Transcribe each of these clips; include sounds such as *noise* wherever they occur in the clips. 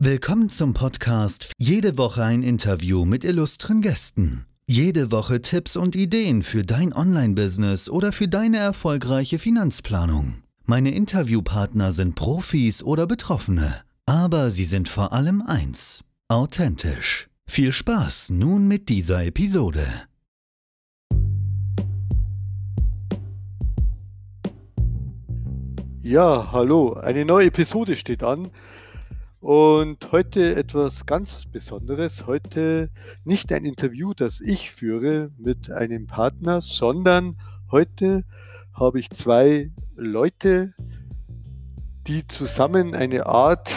Willkommen zum Podcast Jede Woche ein Interview mit illustren Gästen. Jede Woche Tipps und Ideen für dein Online-Business oder für deine erfolgreiche Finanzplanung. Meine Interviewpartner sind Profis oder Betroffene, aber sie sind vor allem eins, authentisch. Viel Spaß nun mit dieser Episode. Ja, hallo, eine neue Episode steht an. Und heute etwas ganz Besonderes. Heute nicht ein Interview, das ich führe mit einem Partner, sondern heute habe ich zwei Leute, die zusammen eine Art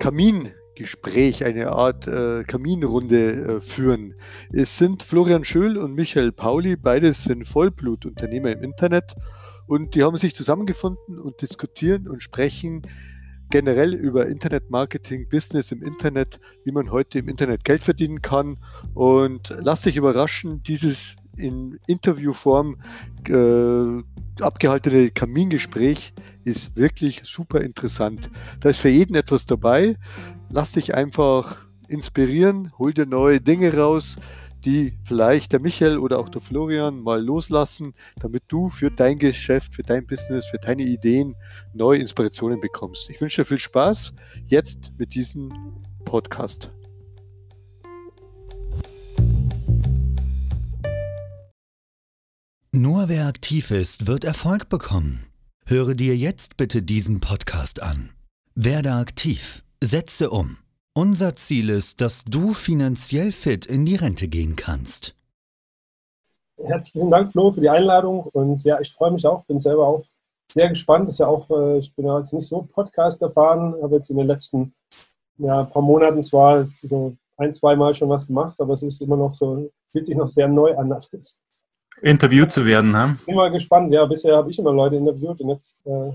Kamingespräch, eine Art äh, Kaminrunde äh, führen. Es sind Florian Schöll und Michael Pauli, beides sind Vollblutunternehmer im Internet und die haben sich zusammengefunden und diskutieren und sprechen generell über Internetmarketing, Business im Internet, wie man heute im Internet Geld verdienen kann. Und lass dich überraschen, dieses in Interviewform äh, abgehaltene Kamingespräch ist wirklich super interessant. Da ist für jeden etwas dabei. Lass dich einfach inspirieren, hol dir neue Dinge raus, die vielleicht der Michael oder auch der Florian mal loslassen, damit du für dein Geschäft, für dein Business, für deine Ideen neue Inspirationen bekommst. Ich wünsche dir viel Spaß jetzt mit diesem Podcast. Nur wer aktiv ist, wird Erfolg bekommen. Höre dir jetzt bitte diesen Podcast an. Werde aktiv, setze um. Unser Ziel ist, dass du finanziell fit in die Rente gehen kannst. Herzlichen Dank, Flo, für die Einladung. Und ja, ich freue mich auch, bin selber auch sehr gespannt. Ist ja auch, äh, ich bin ja jetzt nicht so Podcast erfahren, habe jetzt in den letzten ja, paar Monaten zwar so ein, zwei Mal schon was gemacht, aber es ist immer noch so, fühlt sich noch sehr neu an. Interviewt zu werden, ha? Bin mal gespannt. Ja, bisher habe ich immer Leute interviewt und jetzt äh,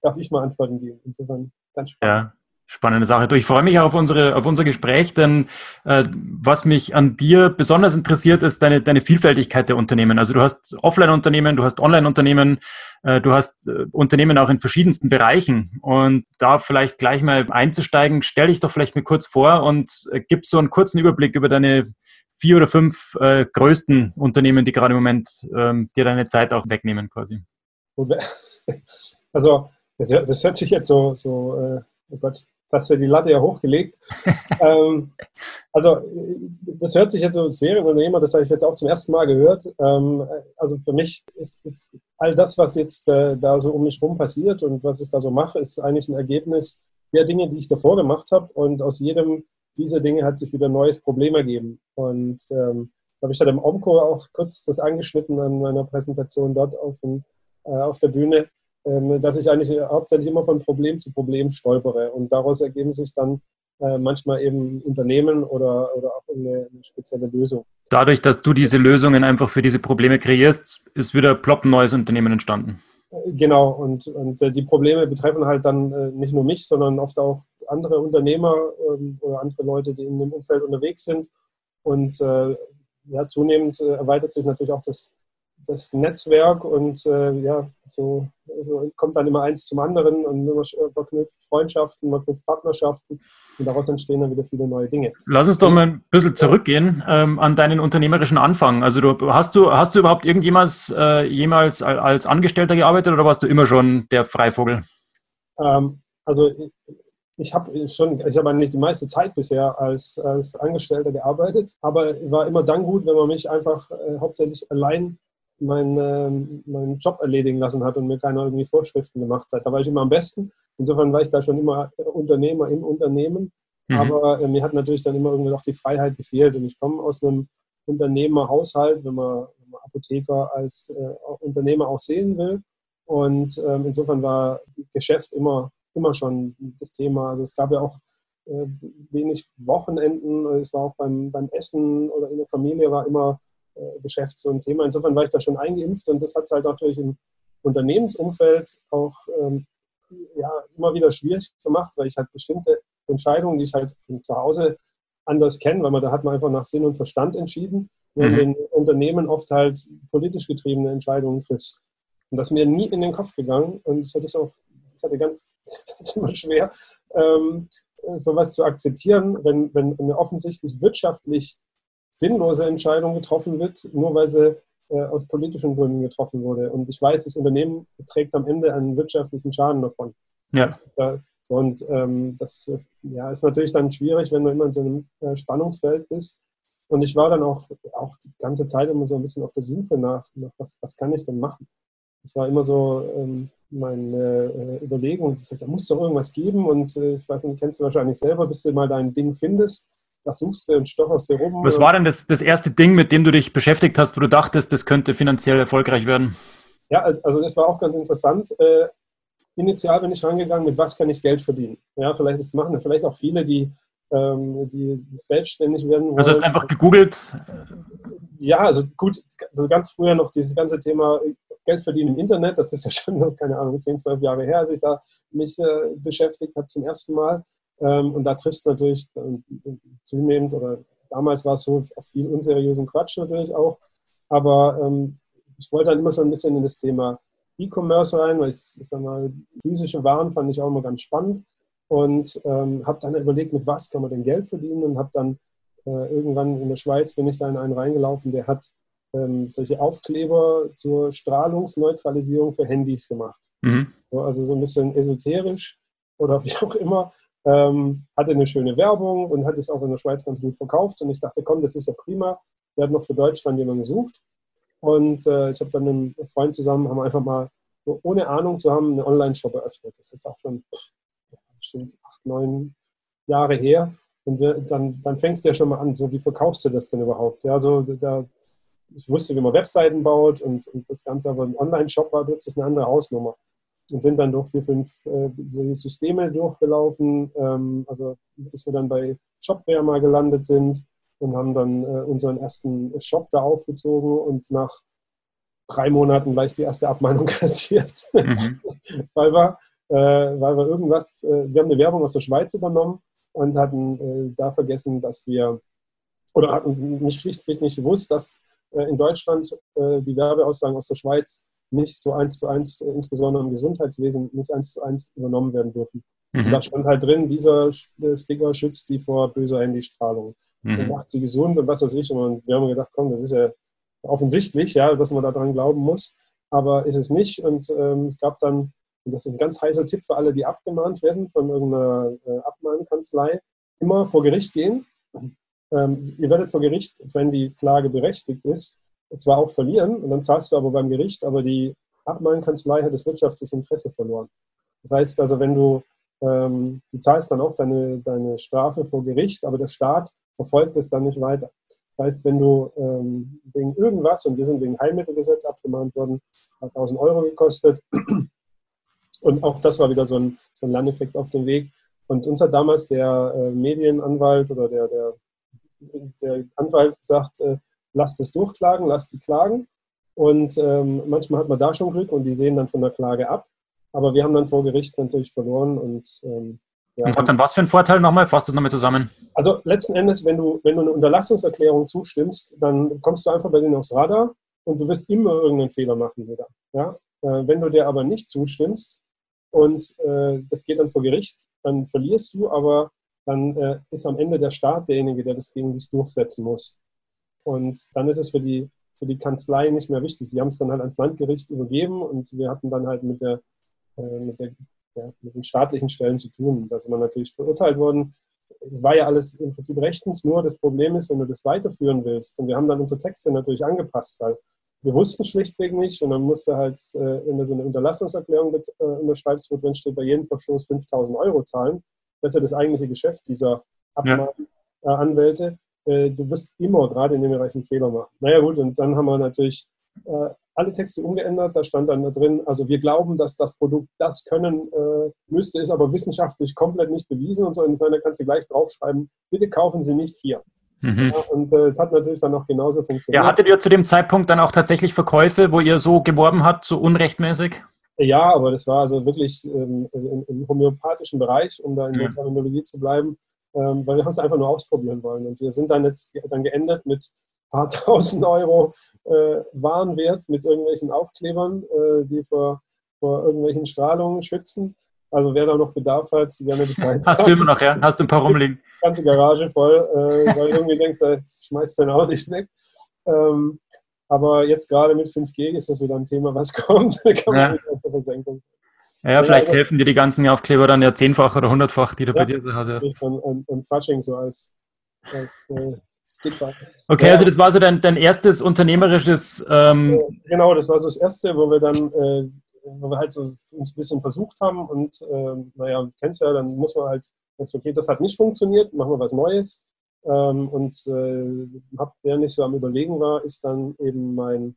darf ich mal Antworten geben. Insofern ganz spannend. Ja, spannende Sache. Ich freue mich auch auf, unsere, auf unser Gespräch, denn äh, was mich an dir besonders interessiert, ist deine, deine Vielfältigkeit der Unternehmen. Also du hast Offline-Unternehmen, du hast Online-Unternehmen, äh, du hast äh, Unternehmen auch in verschiedensten Bereichen. Und da vielleicht gleich mal einzusteigen, stell dich doch vielleicht mal kurz vor und äh, gib so einen kurzen Überblick über deine vier oder fünf äh, größten Unternehmen, die gerade im Moment ähm, dir deine Zeit auch wegnehmen quasi. Also das, das hört sich jetzt so, so äh, oh Gott, hast du die Latte ja hochgelegt. *laughs* ähm, also, das hört sich jetzt so Serienunternehmer, das habe ich jetzt auch zum ersten Mal gehört. Ähm, also für mich ist, ist, all das, was jetzt äh, da so um mich rum passiert und was ich da so mache, ist eigentlich ein Ergebnis der Dinge, die ich davor gemacht habe. Und aus jedem dieser Dinge hat sich wieder ein neues Problem ergeben. Und ähm, da habe ich dann im Omco auch kurz das angeschnitten an meiner Präsentation dort auf, dem, äh, auf der Bühne dass ich eigentlich hauptsächlich immer von Problem zu Problem stolpere. Und daraus ergeben sich dann äh, manchmal eben Unternehmen oder, oder auch eine, eine, spezielle Lösung. Dadurch, dass du diese Lösungen einfach für diese Probleme kreierst, ist wieder plopp ein neues Unternehmen entstanden. Äh, genau, und, und äh, die Probleme betreffen halt dann nicht nur mich, sondern oft auch andere Unternehmer ähm, oder andere Leute, die in dem Umfeld unterwegs sind. Und ja, zunehmend erweitert sich natürlich auch das, das Netzwerk und äh, ja, so, so, kommt dann immer eins zum anderen und man verknüpft Freundschaften, man verknüpft Partnerschaften und daraus entstehen dann wieder viele neue Dinge. Lass uns doch mal ein bisschen zurückgehen ähm, an deinen unternehmerischen Anfang. Also du, hast du hast du überhaupt irgendjemals äh, jemals als Angestellter gearbeitet oder warst du immer schon der Freivogel? Ähm, also ich habe schon, ich habe nicht die meiste Zeit bisher als, als Angestellter gearbeitet, aber war immer dann gut, wenn man mich einfach äh, hauptsächlich allein meinen, meinen Job erledigen lassen hat und mir keine irgendwie Vorschriften gemacht hat. Da war ich immer am besten. Insofern war ich da schon immer Unternehmer im Unternehmen. Mhm. Aber äh, mir hat natürlich dann immer irgendwie auch die Freiheit gefehlt. Und ich komme aus einem Unternehmerhaushalt, wenn man, wenn man Apotheker als äh, Unternehmer auch sehen will. Und ähm, insofern war Geschäft immer, immer schon das Thema. Also es gab ja auch äh, wenig Wochenenden. Es war auch beim, beim Essen oder in der Familie war immer äh, Geschäft so ein Thema. Insofern war ich da schon eingeimpft und das hat es halt natürlich im Unternehmensumfeld auch ähm, ja, immer wieder schwierig gemacht, weil ich halt bestimmte Entscheidungen, die ich halt von zu Hause anders kenne, weil man da hat man einfach nach Sinn und Verstand entschieden, während mhm. in Unternehmen oft halt politisch getriebene Entscheidungen trifft. Und das ist mir nie in den Kopf gegangen und das hatte ich auch, das hatte ganz, *laughs* das immer schwer, ähm, äh, sowas zu akzeptieren, wenn, wenn eine offensichtlich wirtschaftlich sinnlose Entscheidung getroffen wird, nur weil sie äh, aus politischen Gründen getroffen wurde. Und ich weiß, das Unternehmen trägt am Ende einen wirtschaftlichen Schaden davon. Ja. Da, und ähm, das äh, ja, ist natürlich dann schwierig, wenn du immer in so einem äh, Spannungsfeld bist. Und ich war dann auch, auch die ganze Zeit immer so ein bisschen auf der Suche nach, nach was, was kann ich denn machen. Das war immer so ähm, meine äh, Überlegung. Ich sagte, da muss doch irgendwas geben. Und äh, ich weiß nicht, kennst du wahrscheinlich selber, bis du mal dein Ding findest, das suchst du und stocherst dir rum. Was war denn das, das erste Ding, mit dem du dich beschäftigt hast, wo du dachtest, das könnte finanziell erfolgreich werden? Ja, also das war auch ganz interessant. Äh, initial bin ich rangegangen, mit was kann ich Geld verdienen? Ja, vielleicht das machen vielleicht auch viele, die, ähm, die selbstständig werden wollen. Also hast du einfach gegoogelt? Ja, also gut, so ganz früher noch dieses ganze Thema Geld verdienen im Internet, das ist ja schon, keine Ahnung, 10, 12 Jahre her, als ich da mich äh, beschäftigt habe zum ersten Mal. Ähm, und da triffst du natürlich äh, zunehmend, oder damals war es so, auf viel unseriösen Quatsch natürlich auch. Aber ähm, ich wollte dann immer schon ein bisschen in das Thema E-Commerce rein, weil ich, ich sag mal, physische Waren fand ich auch immer ganz spannend und ähm, habe dann überlegt, mit was kann man denn Geld verdienen und habe dann äh, irgendwann in der Schweiz bin ich da in einen reingelaufen, der hat ähm, solche Aufkleber zur Strahlungsneutralisierung für Handys gemacht. Mhm. So, also so ein bisschen esoterisch oder *laughs* wie auch immer ähm, hatte eine schöne Werbung und hat es auch in der Schweiz ganz gut verkauft. Und ich dachte, komm, das ist ja prima. Wir hatten noch für Deutschland jemanden gesucht. Und äh, ich habe dann mit einem Freund zusammen, haben einfach mal, ohne Ahnung zu haben, einen Online-Shop eröffnet. Das ist jetzt auch schon bestimmt acht, neun Jahre her. Und wir, dann, dann fängst du ja schon mal an, so wie verkaufst du das denn überhaupt? Ja, also da, ich wusste, wie man Webseiten baut und, und das Ganze, aber ein Online-Shop war plötzlich eine andere Hausnummer und sind dann durch vier, fünf äh, Systeme durchgelaufen, ähm, also bis wir dann bei Shopware mal gelandet sind und haben dann äh, unseren ersten Shop da aufgezogen und nach drei Monaten gleich die erste Abmahnung *laughs* kassiert, mhm. weil, wir, äh, weil wir irgendwas, äh, wir haben eine Werbung aus der Schweiz übernommen und hatten äh, da vergessen, dass wir, oder hatten nicht schlichtweg nicht gewusst, dass äh, in Deutschland die Werbeaussagen aus der Schweiz nicht so eins zu eins, äh, insbesondere im Gesundheitswesen, nicht eins zu eins übernommen werden dürfen. Mhm. Da stand halt drin, dieser Sticker schützt sie vor böser Handystrahlung mhm. und macht sie gesund und was weiß ich. Und wir haben gedacht, komm, das ist ja offensichtlich, ja, dass man daran glauben muss, aber ist es nicht. Und ähm, es gab dann, und das ist ein ganz heißer Tipp für alle, die abgemahnt werden von irgendeiner äh, Abmahnkanzlei, immer vor Gericht gehen. Ähm, ihr werdet vor Gericht, wenn die Klage berechtigt ist, zwar auch verlieren und dann zahlst du aber beim Gericht, aber die Abmahnkanzlei hat das wirtschaftliche Interesse verloren. Das heißt also, wenn du, ähm, du zahlst dann auch deine, deine Strafe vor Gericht, aber der Staat verfolgt es dann nicht weiter. Das heißt, wenn du ähm, wegen irgendwas, und wir sind wegen Heilmittelgesetz abgemahnt worden, hat 1000 Euro gekostet. *clears throat* Und auch das war wieder so ein, so ein Lerneffekt auf dem Weg. Und uns hat damals der äh, Medienanwalt oder der, der, der Anwalt gesagt, äh, lasst es durchklagen, lasst die klagen. Und ähm, manchmal hat man da schon Glück und die sehen dann von der Klage ab. Aber wir haben dann vor Gericht natürlich verloren und ähm, ja, und hat dann was für einen Vorteil nochmal? Fasst das nochmal zusammen. Also letzten Endes, wenn du, wenn du eine Unterlassungserklärung zustimmst, dann kommst du einfach bei denen aufs Radar und du wirst immer irgendeinen Fehler machen wieder. Ja? Äh, wenn du dir aber nicht zustimmst und äh, das geht dann vor Gericht, dann verlierst du, aber dann äh, ist am Ende der Staat derjenige, der das gegen dich durchsetzen muss. Und dann ist es für die, für die Kanzlei nicht mehr wichtig. Die haben es dann halt ans Landgericht übergeben und wir hatten dann halt mit, der, äh, mit, der, ja, mit den staatlichen Stellen zu tun. Da sind wir natürlich verurteilt worden. Es war ja alles im Prinzip rechtens, nur das Problem ist, wenn du das weiterführen willst. Und wir haben dann unsere Texte natürlich angepasst, weil wir wussten schlichtweg nicht und dann musste halt, äh, wenn du so eine Unterlassungserklärung äh, unterschreibst, wo drin steht, bei jedem Verstoß 5000 Euro zahlen. Das ist ja das eigentliche Geschäft dieser Abmahnanwälte. Ja. Äh, du wirst immer gerade in dem Bereich einen Fehler machen. Naja gut, und dann haben wir natürlich äh, alle Texte umgeändert. Da stand dann da drin, also wir glauben, dass das Produkt das können äh, müsste, ist aber wissenschaftlich komplett nicht bewiesen und so. Und da kannst du gleich draufschreiben, bitte kaufen Sie nicht hier. Mhm. Ja, und es äh, hat natürlich dann auch genauso funktioniert. Ja, hattet ihr zu dem Zeitpunkt dann auch tatsächlich Verkäufe, wo ihr so geworben habt, so unrechtmäßig? Ja, aber das war also wirklich ähm, also im, im, homöopathischen Bereich, um da in der Terminologie zu bleiben ähm, weil wir es einfach nur ausprobieren wollen. Und wir sind dann jetzt dann geendet mit ein paar *laughs* tausend Euro äh, Warenwert mit irgendwelchen Aufklebern, äh, die vor, vor irgendwelchen Strahlungen schützen. Also wer da noch Bedarf hat, *laughs* gerne Bescheid. Hast du immer noch, ja? Hast du ein paar rumliegen? *laughs* Die ganze Garage voll, äh, weil irgendwie denkst, jetzt schmeißt du dein Auto nicht weg. Ähm, aber jetzt gerade mit 5G ist das wieder ein Thema, was kommt. Da kann man ja. mit Versenkung. Ja, ja, vielleicht also, helfen dir die ganzen Aufkleber dann ja zehnfach oder hundertfach, die du ja, bei dir zu Hause hast. Und, und, und Fasching so als, als äh, Sticker. Okay, ja. also das war so dein, dein erstes unternehmerisches. Ähm genau, das war so das erste, wo wir dann, äh, wo wir halt so uns ein bisschen versucht haben und äh, naja, du kennst ja, dann muss man halt, okay, das hat nicht funktioniert, machen wir was Neues. Ähm, und äh, hab, während ich so am Überlegen war, ist dann eben mein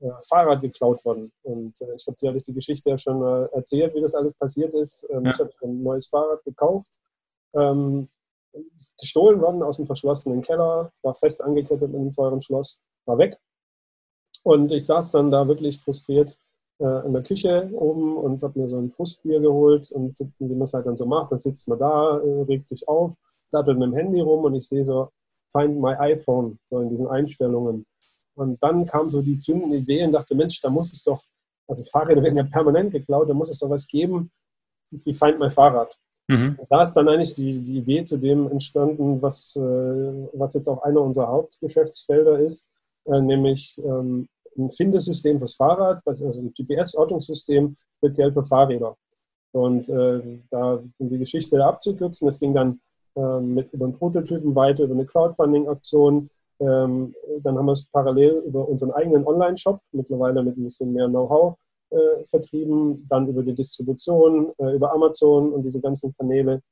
äh, Fahrrad geklaut worden. Und äh, ich glaube, die hatte ich die Geschichte ja schon äh, erzählt, wie das alles passiert ist. Ähm, ja. Ich habe ein neues Fahrrad gekauft, ähm, gestohlen worden aus dem verschlossenen Keller, war fest angekettet in einem teuren Schloss, war weg. Und ich saß dann da wirklich frustriert äh, in der Küche oben und habe mir so ein Frustbier geholt und wie man es halt dann so macht, dann sitzt man da, äh, regt sich auf, dattelt mit dem Handy rum und ich sehe so Find My iPhone, so in diesen Einstellungen. Und dann kam so die zündende Idee und dachte, Mensch, da muss es doch, also Fahrräder werden ja permanent geklaut, da muss es doch was geben wie Find My Fahrrad. Mhm. Da ist dann eigentlich die, die Idee zu dem entstanden, was, äh, was jetzt auch einer unserer Hauptgeschäftsfelder ist, äh, nämlich ähm, ein Findesystem fürs Fahrrad, also ein GPS-Ortungssystem speziell für Fahrräder. Und äh, da, um die Geschichte abzukürzen, es ging dann ähm, mit über einen Prototypen weiter, über eine Crowdfunding-Aktion. Ähm, dann haben wir es parallel über unseren eigenen Online-Shop, mittlerweile mit ein bisschen mehr Know-how äh, vertrieben, dann über die Distribution, äh, über Amazon und diese ganzen Kanäle.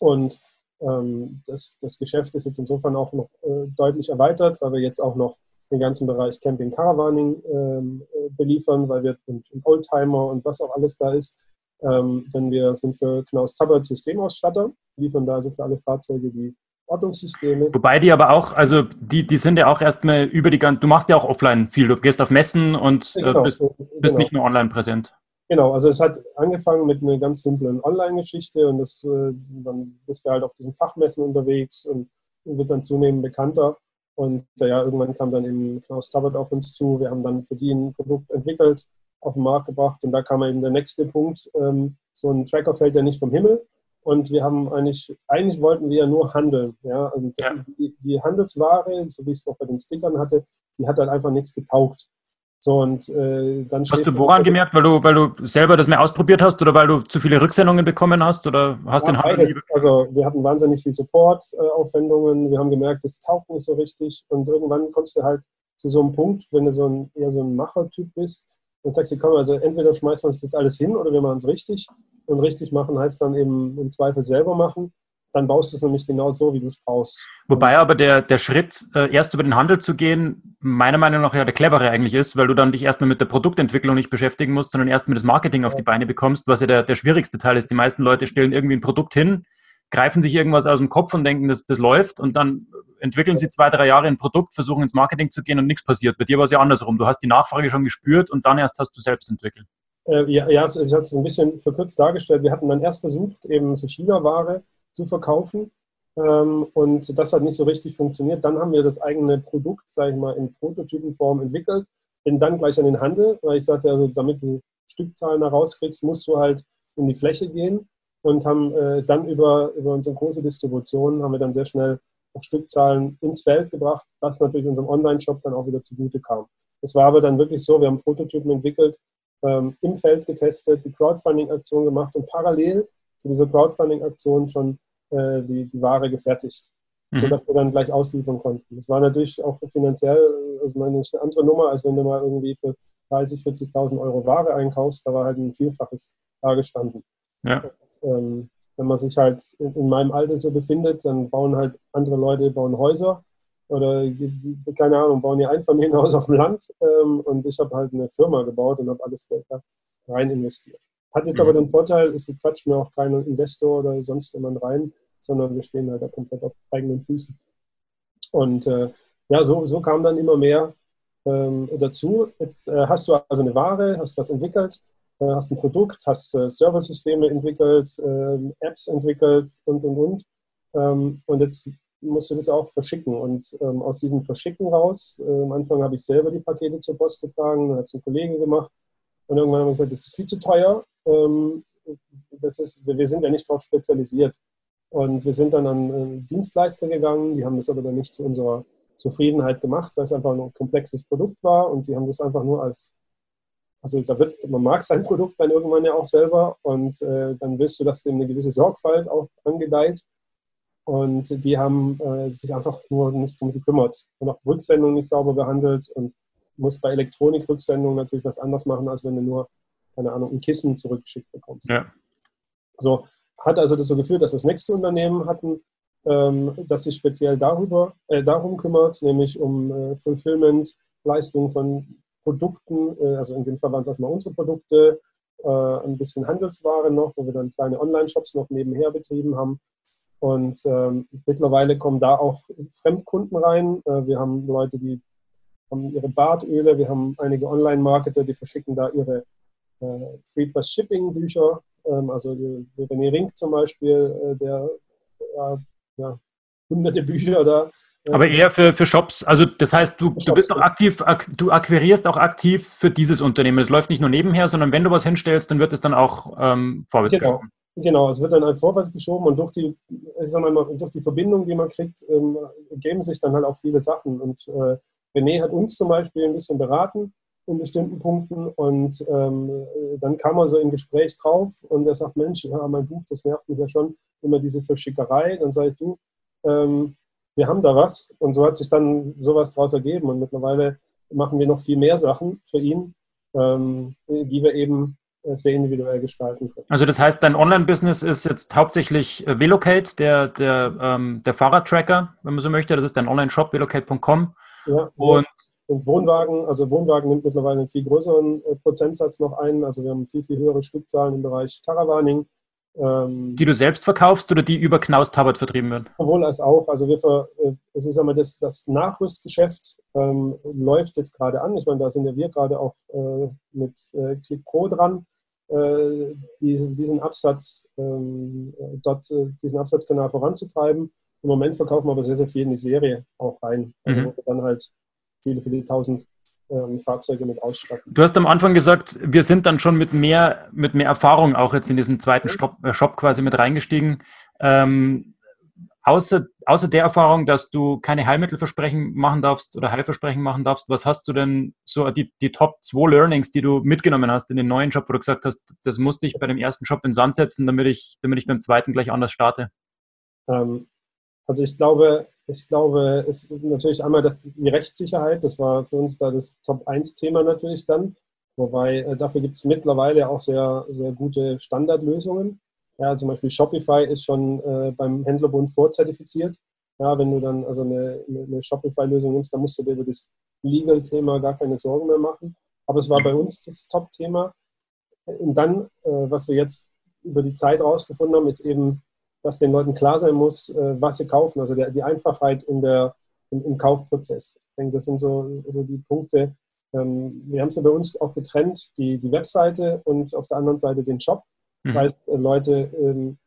Und ähm, das, das Geschäft ist jetzt insofern auch noch äh, deutlich erweitert, weil wir jetzt auch noch den ganzen Bereich Camping Caravaning ähm, äh, beliefern, weil wir und, und, Oldtimer und was auch alles da ist. Ähm, denn wir sind für Knaus Tabbert Systemausstatter, liefern da also für alle Fahrzeuge die Ortungssysteme. Wobei die aber auch, also die, die sind ja auch erstmal über die ganze, du machst ja auch offline viel, du gehst auf Messen und äh, genau, bist, bist genau. nicht nur online präsent. Genau, also es hat angefangen mit einer ganz simplen Online-Geschichte und das, äh, dann bist du halt auf diesen Fachmessen unterwegs und wird dann zunehmend bekannter. Und ja, irgendwann kam dann eben Klaus Tabbert auf uns zu. Wir haben dann für die ein Produkt entwickelt, auf den Markt gebracht und da kam eben der nächste Punkt. Ähm, so ein Tracker fällt ja nicht vom Himmel, und wir haben eigentlich, eigentlich wollten wir ja nur handeln. Ja? Und ja. Die, die, Handelsware, so wie ich es auch bei den Stickern hatte, die hat halt einfach nichts getaugt. So, und, äh, dann hast du woran gemerkt, weil du, weil du selber das mehr ausprobiert hast oder weil du zu viele Rücksendungen bekommen hast oder hast ja, den Handel Also wir hatten wahnsinnig viel Support-Aufwendungen, äh, wir haben gemerkt, das taugt nicht so richtig und irgendwann kommst du halt zu so einem Punkt, wenn du so ein, eher so ein Machertyp bist, dann sagst du, komm, also entweder schmeißen wir uns das alles hin oder wir machen es richtig und richtig machen heißt dann eben im Zweifel selber machen. Dann baust du es nämlich genau so, wie du es brauchst. Wobei aber der, der Schritt, äh, erst über den Handel zu gehen, meiner Meinung nach ja der clevere eigentlich ist, weil du dann dich erstmal mit der Produktentwicklung nicht beschäftigen musst, sondern erst mit das Marketing auf die Beine bekommst, was ja der, der schwierigste Teil ist. Die meisten Leute stellen irgendwie ein Produkt hin, greifen sich irgendwas aus dem Kopf und denken, das, das läuft und dann entwickeln sie zwei, drei Jahre ein Produkt, versuchen ins Marketing zu gehen und nichts passiert. Bei dir war es ja andersrum. Du hast die Nachfrage schon gespürt und dann erst hast du selbst entwickelt. Äh, ja, ich hatte es ein bisschen verkürzt dargestellt. Wir hatten dann erst versucht, eben so China-Ware zu verkaufen. Ähm, und das hat nicht so richtig funktioniert. Dann haben wir das eigene Produkt, sage ich mal, in Prototypenform entwickelt. Bin dann gleich an den Handel, weil ich sagte, also damit du Stückzahlen herauskriegst, musst du halt in die Fläche gehen. Und haben äh, dann über, über unsere große Distribution haben wir dann sehr schnell auch Stückzahlen ins Feld gebracht, was natürlich unserem Online-Shop dann auch wieder zugute kam. Es war aber dann wirklich so, wir haben Prototypen entwickelt, ähm, im Feld getestet, die Crowdfunding-Aktion gemacht und parallel zu dieser Crowdfunding-Aktion schon äh, die, die Ware gefertigt, mhm. sodass wir dann gleich ausliefern konnten. Das war natürlich auch finanziell also eine andere Nummer, als wenn du mal irgendwie für 30.000, 40 40.000 Euro Ware einkaufst, da war halt ein Vielfaches da gestanden. Ja. Und, ähm, wenn man sich halt in, in meinem Alter so befindet, dann bauen halt andere Leute bauen Häuser oder keine Ahnung, bauen ihr Einfamilienhaus auf dem Land ähm, und ich habe halt eine Firma gebaut und habe alles Geld da rein investiert. Hat jetzt aber mhm. den Vorteil, es quatscht mir auch kein Investor oder sonst jemand rein, sondern wir stehen halt da komplett auf eigenen Füßen. Und äh, ja, so, so kam dann immer mehr ähm, dazu. Jetzt äh, hast du also eine Ware, hast was entwickelt, äh, hast ein Produkt, hast äh, Serversysteme entwickelt, ähm, Apps entwickelt und, und, und. Ähm, und jetzt musst du das auch verschicken. Und ähm, aus diesem Verschicken raus, äh, am Anfang habe ich selber die Pakete zur Post getragen, dann hat es ein Kollege gemacht. Und irgendwann haben wir gesagt, das ist viel zu teuer. Ähm, das ist, wir sind ja nicht darauf spezialisiert. Und wir sind dann an Dienstleister gegangen, die haben das aber dann nicht zu unserer Zufriedenheit gemacht, weil es einfach ein komplexes Produkt war und die haben das einfach nur als, also da wird, man mag sein Produkt dann irgendwann ja auch selber und äh, dann willst du, dass dem eine gewisse Sorgfalt auch angedeiht. Und die haben äh, sich einfach nur nicht darum gekümmert und auch Rücksendung nicht sauber behandelt und muss bei Elektronikrücksendung natürlich was anders machen, als wenn du nur, keine Ahnung, ein Kissen zurückgeschickt bekommst. Ja. So, hat also das so geführt, dass wir das nächste Unternehmen hatten, ähm, das sich speziell darüber, äh, darum kümmert, nämlich um äh, Fulfillment, Leistung von Produkten, äh, also in dem Fall waren es erstmal unsere Produkte, äh, ein bisschen Handelsware noch, wo wir dann kleine Online-Shops noch nebenher betrieben haben. Und ähm, mittlerweile kommen da auch Fremdkunden rein. Äh, wir haben Leute, die haben ihre Bartöle, wir haben einige Online-Marketer, die verschicken da ihre äh, Free Press Shipping Bücher ähm, also René Rink zum Beispiel, äh, der ja, hunderte Bücher da. Äh, Aber eher für, für Shops. Also das heißt, du, du bist auch aktiv, du akquirierst auch aktiv für dieses Unternehmen. Es läuft nicht nur nebenher, sondern wenn du was hinstellst, dann wird es dann auch ähm, vorwärts genau. geschoben. Genau, es wird dann halt vorwärts geschoben und durch die, ich sag mal, durch die Verbindung, die man kriegt, ähm, geben sich dann halt auch viele Sachen. Und äh, René hat uns zum Beispiel ein bisschen beraten in bestimmten Punkten und ähm, dann kam man so im Gespräch drauf und er sagt, Mensch, ja, mein Buch, das nervt mich ja schon, immer diese Verschickerei. Dann sage ich, du, ähm, wir haben da was und so hat sich dann sowas daraus ergeben und mittlerweile machen wir noch viel mehr Sachen für ihn, ähm, die wir eben äh, sehr individuell gestalten können. Also das heißt, dein Online-Business ist jetzt hauptsächlich äh, Velocate, der, der, ähm, der Fahrradtracker, wenn man so möchte. Das ist dein Online-Shop, velocate.com. Ja, und und Wohnwagen, also Wohnwagen nimmt mittlerweile einen viel größeren äh, Prozentsatz noch ein. Also wir haben viel, viel höhere Stückzahlen im Bereich Caravaning. Ähm, die du selbst verkaufst oder die über Knaus Tabbert vertrieben werden? Sowohl als auch. Also wir ver, äh, es ist einmal das, das Nachrüstgeschäft ähm, läuft jetzt gerade an. Ich meine, da sind ja wir gerade auch äh, mit äh, Click Pro dran, äh, diesen, diesen Absatz ähm, dort äh, diesen Absatzkanal voranzutreiben. Im Moment verkaufen wir aber sehr, sehr viel in die Serie auch rein. Also mhm. wo wir dann halt viele, viele tausend ähm, Fahrzeuge mit ausstatten. Du hast am Anfang gesagt, wir sind dann schon mit mehr, mit mehr Erfahrung auch jetzt in diesen zweiten Shop, äh, Shop quasi mit reingestiegen. Ähm, außer, außer der Erfahrung, dass du keine Heilmittelversprechen machen darfst oder Heilversprechen machen darfst, was hast du denn so die, die Top 2 Learnings, die du mitgenommen hast in den neuen Shop, wo du gesagt hast, das musste ich bei dem ersten Shop in den Sand setzen, damit ich, damit ich beim zweiten gleich anders starte? Ähm, also ich glaube, ich glaube, es ist natürlich einmal das, die Rechtssicherheit, das war für uns da das Top-1-Thema natürlich dann. Wobei äh, dafür gibt es mittlerweile auch sehr, sehr gute Standardlösungen. Ja, zum Beispiel Shopify ist schon äh, beim Händlerbund vorzertifiziert. Ja, wenn du dann also eine, eine Shopify-Lösung nimmst, dann musst du dir über das Legal-Thema gar keine Sorgen mehr machen. Aber es war bei uns das Top-Thema. Und dann, äh, was wir jetzt über die Zeit rausgefunden haben, ist eben dass den Leuten klar sein muss, äh, was sie kaufen. Also der, die Einfachheit in der, im, im, Kaufprozess. Ich denke, das sind so, so die Punkte. Ähm, wir haben es ja bei uns auch getrennt, die, die Webseite und auf der anderen Seite den Shop. Das mhm. heißt, äh, Leute, ähm,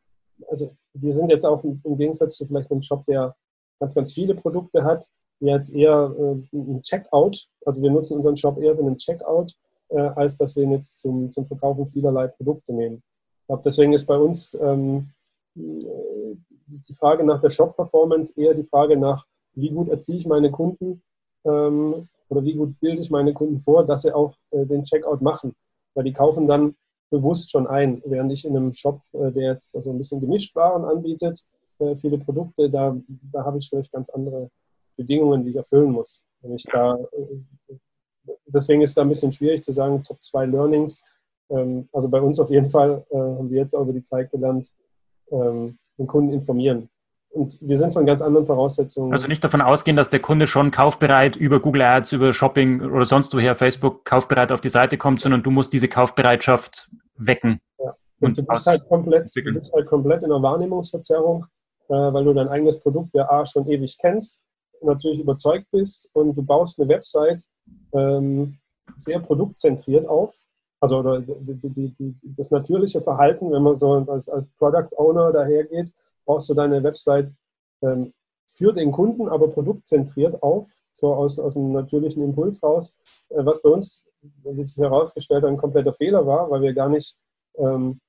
also wir sind jetzt auch im Gegensatz zu vielleicht einem Shop, der ganz, ganz viele Produkte hat, jetzt eher äh, ein Checkout. Also wir nutzen unseren Shop eher für einen Checkout, als dass wir ihn jetzt zum, zum Verkaufen vielerlei Produkte nehmen. Ich glaube, deswegen ist bei uns ähm, die Frage nach der Shop-Performance eher die Frage nach, wie gut erziehe ich meine Kunden ähm, oder wie gut bilde ich meine Kunden vor, dass sie auch äh, den Checkout machen. Weil die kaufen dann bewusst schon ein, während ich in einem Shop, äh, der jetzt also ein bisschen gemischt Waren anbietet, äh, viele Produkte, da, da habe ich vielleicht ganz andere Bedingungen, die ich erfüllen muss. Wenn ich da, äh, deswegen ist es da ein bisschen schwierig zu sagen, Top 2 Learnings. Ähm, also bei uns auf jeden Fall haben wir jetzt auch über die Zeit gelernt, ähm, den Kunden informieren. Und wir sind von ganz anderen Voraussetzungen. Also nicht davon ausgehen, dass der Kunde schon kaufbereit über Google Ads, über Shopping oder sonst woher Facebook kaufbereit auf die Seite kommt, sondern du musst diese Kaufbereitschaft wecken. Ja. Und, und du, bist halt komplett, du bist halt komplett in der Wahrnehmungsverzerrung, äh, weil du dein eigenes Produkt ja A schon ewig kennst, natürlich überzeugt bist und du baust eine Website ähm, sehr produktzentriert auf also oder die, die, die, das natürliche Verhalten, wenn man so als, als Product Owner dahergeht, baust du deine Website ähm, für den Kunden, aber produktzentriert auf, so aus, aus einem natürlichen Impuls raus, äh, was bei uns, wie sich herausgestellt hat, ein kompletter Fehler war, weil wir gar nicht ähm,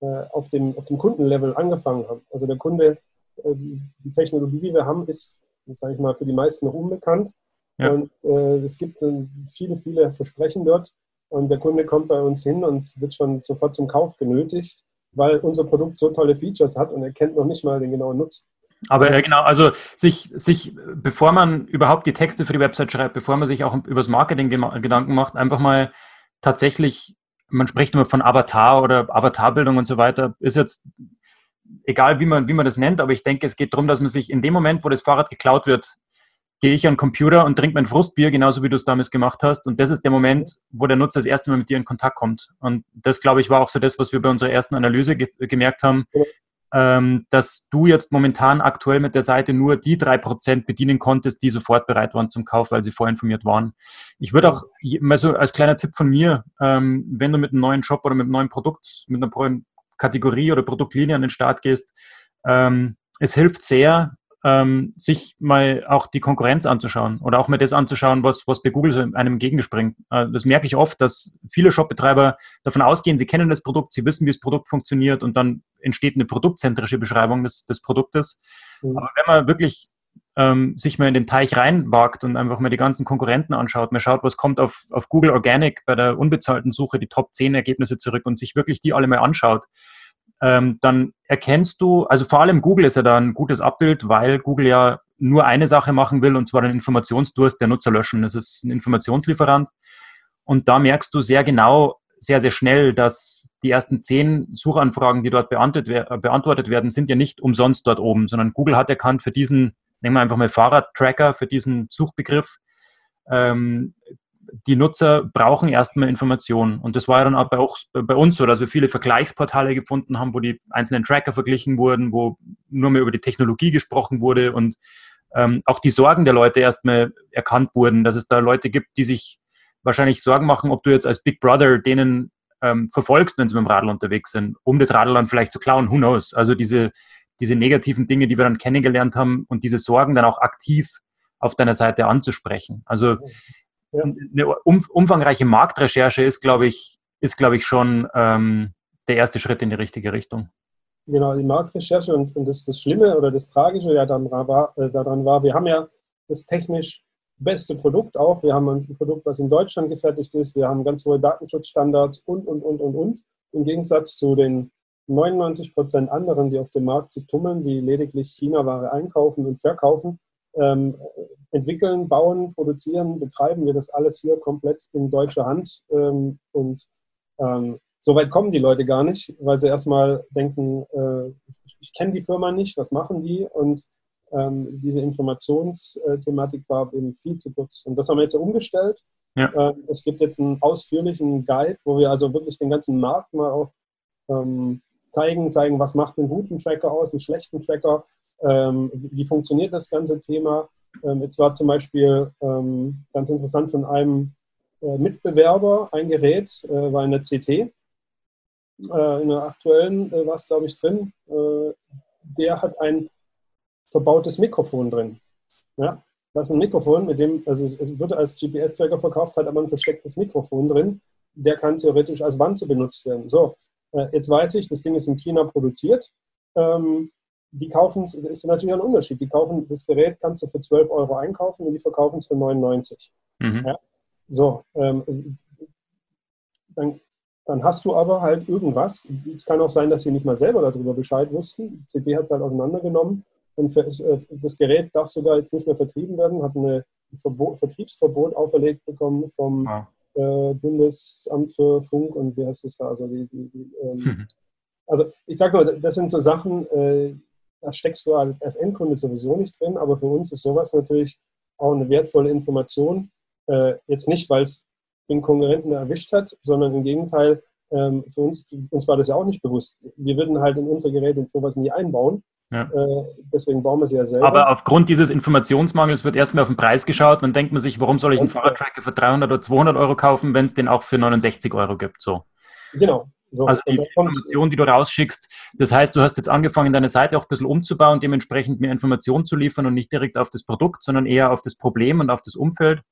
äh, auf, dem, auf dem Kundenlevel angefangen haben. Also der Kunde, äh, die Technologie, die wir haben, ist, sage ich mal, für die meisten noch unbekannt. Ja. Und äh, es gibt äh, viele, viele Versprechen dort. Und der Kunde kommt bei uns hin und wird schon sofort zum Kauf genötigt, weil unser Produkt so tolle Features hat und er kennt noch nicht mal den genauen Nutzen. Aber äh, genau, also sich, sich, bevor man überhaupt die Texte für die Website schreibt, bevor man sich auch über das Marketing Gedanken macht, einfach mal tatsächlich, man spricht immer von Avatar oder Avatarbildung und so weiter, ist jetzt egal, wie man, wie man das nennt, aber ich denke, es geht darum, dass man sich in dem Moment, wo das Fahrrad geklaut wird, gehe ich an den Computer und trinke mein Frustbier, genauso wie du es damals gemacht hast. Und das ist der Moment, wo der Nutzer das erste Mal mit dir in Kontakt kommt. Und das, glaube ich, war auch so das, was wir bei unserer ersten Analyse ge gemerkt haben. Ähm, dass du jetzt momentan aktuell mit der Seite nur die drei Prozent bedienen konntest, die sofort bereit waren zum Kauf, weil sie vorinformiert waren. Ich würde auch mal so als kleiner Tipp von mir, ähm, wenn du mit einem neuen Shop oder mit einem neuen Produkt, mit einer neuen Kategorie oder Produktlinie an den Start gehst, ähm, es hilft sehr, ähm, sich mal auch die Konkurrenz anzuschauen oder auch mal das anzuschauen, was, was bei Google so einem entgegenspringt. Äh, das merke ich oft, dass viele Shopbetreiber davon ausgehen, sie kennen das Produkt, sie wissen, wie das Produkt funktioniert und dann entsteht eine produktzentrische Beschreibung des, des Produktes. Mhm. Aber wenn man wirklich ähm, sich mal in den Teich reinwagt und einfach mal die ganzen Konkurrenten anschaut, man schaut, was kommt auf, auf Google Organic bei der unbezahlten Suche, die Top 10 Ergebnisse zurück und sich wirklich die alle mal anschaut, ähm, dann erkennst du, also vor allem Google ist ja da ein gutes Abbild, weil Google ja nur eine Sache machen will, und zwar den Informationsdurst der Nutzer löschen. Das ist ein Informationslieferant. Und da merkst du sehr genau, sehr, sehr schnell, dass die ersten zehn Suchanfragen, die dort beantwortet werden, sind ja nicht umsonst dort oben, sondern Google hat erkannt für diesen, nehmen wir einfach mal Fahrradtracker, für diesen Suchbegriff, ähm, die Nutzer brauchen erstmal Informationen. Und das war ja dann auch bei, auch bei, uns so, dass wir viele Vergleichsportale gefunden haben, wo die einzelnen Tracker verglichen wurden, wo nur mehr über die Technologie gesprochen wurde und ähm, auch die Sorgen der Leute erstmal erkannt wurden, dass es da Leute gibt, die sich wahrscheinlich Sorgen machen, ob du jetzt als Big Brother denen ähm, verfolgst, wenn sie mit dem Radl unterwegs sind, um das Radl dann vielleicht zu klauen. Who knows? Also diese, diese negativen Dinge, die wir dann kennengelernt haben und diese Sorgen dann auch aktiv auf deiner Seite anzusprechen. Also ja. eine umfangreiche Marktrecherche ist, glaube ich, ist, glaube ich, schon ähm, der erste Schritt in die richtige Richtung. Genau, die Marktrecherche und, und das, das Schlimme oder das Tragische ja daran war, äh, daran war, wir haben ja das technisch beste Produkt auch. Wir haben ein Produkt, was in Deutschland gefertigt ist. Wir haben ganz hohe Datenschutzstandards und, und, und, und, und. Im Gegensatz zu den 99 Prozent anderen, die auf dem Markt sich tummeln, die lediglich China-Ware einkaufen und verkaufen, ähm, entwickeln, bauen, produzieren, betreiben wir das alles hier komplett in deutscher Hand. Ähm, und ähm, so weit kommen die Leute gar nicht, weil sie erstmal denken, äh, ich, ich kenne die Firma nicht, was machen die? Und ähm, diese Informationsthematik war eben viel zu kurz. Und das haben wir jetzt umgestellt. Ja. Ähm, es gibt jetzt einen ausführlichen Guide, wo wir also wirklich den ganzen Markt mal auch ähm, zeigen, zeigen, was macht einen guten Tracker aus, einen schlechten Tracker, ähm, wie funktioniert das ganze Thema. Ähm, jetzt war zum Beispiel ähm, ganz interessant von einem äh, Mitbewerber ein Gerät, äh, war in der CT, äh, in der aktuellen äh, war es, glaube ich, drin. Äh, der hat ein verbautes Mikrofon drin. Ja? Das ist ein Mikrofon, mit dem, also es, es wird als GPS-Tracker verkauft, hat aber ein verstecktes Mikrofon drin. Der kann theoretisch als Wanze benutzt werden. So, äh, jetzt weiß ich, das Ding ist in China produziert. Ähm, die kaufen es, ist natürlich ein Unterschied. Die kaufen das Gerät, kannst du für 12 Euro einkaufen und die verkaufen es für 99. Mhm. Ja? So, ähm, dann, dann hast du aber halt irgendwas. Es kann auch sein, dass sie nicht mal selber darüber Bescheid wussten. Die CD hat es halt auseinandergenommen und für, äh, das Gerät darf sogar jetzt nicht mehr vertrieben werden, hat eine Verbot, Vertriebsverbot auferlegt bekommen vom ah. äh, Bundesamt für Funk und wie heißt es da? Also, die, die, die, ähm, mhm. also ich sage mal, das sind so Sachen, äh, da steckst du als, als Endkunde sowieso nicht drin, aber für uns ist sowas natürlich auch eine wertvolle Information. Äh, jetzt nicht, weil es den Konkurrenten erwischt hat, sondern im Gegenteil, ähm, für uns, uns war das ja auch nicht bewusst. Wir würden halt in unsere Geräte sowas nie einbauen. Ja. Äh, deswegen bauen wir sie ja selber. Aber aufgrund dieses Informationsmangels wird erstmal auf den Preis geschaut. Dann denkt man sich, warum soll ich einen Fahrradtracker für 300 oder 200 Euro kaufen, wenn es den auch für 69 Euro gibt? So. Genau, so, also die Information, die du rausschickst. Das heißt, du hast jetzt angefangen, deine Seite auch ein bisschen umzubauen, dementsprechend mehr Informationen zu liefern und nicht direkt auf das Produkt, sondern eher auf das Problem und auf das Umfeld.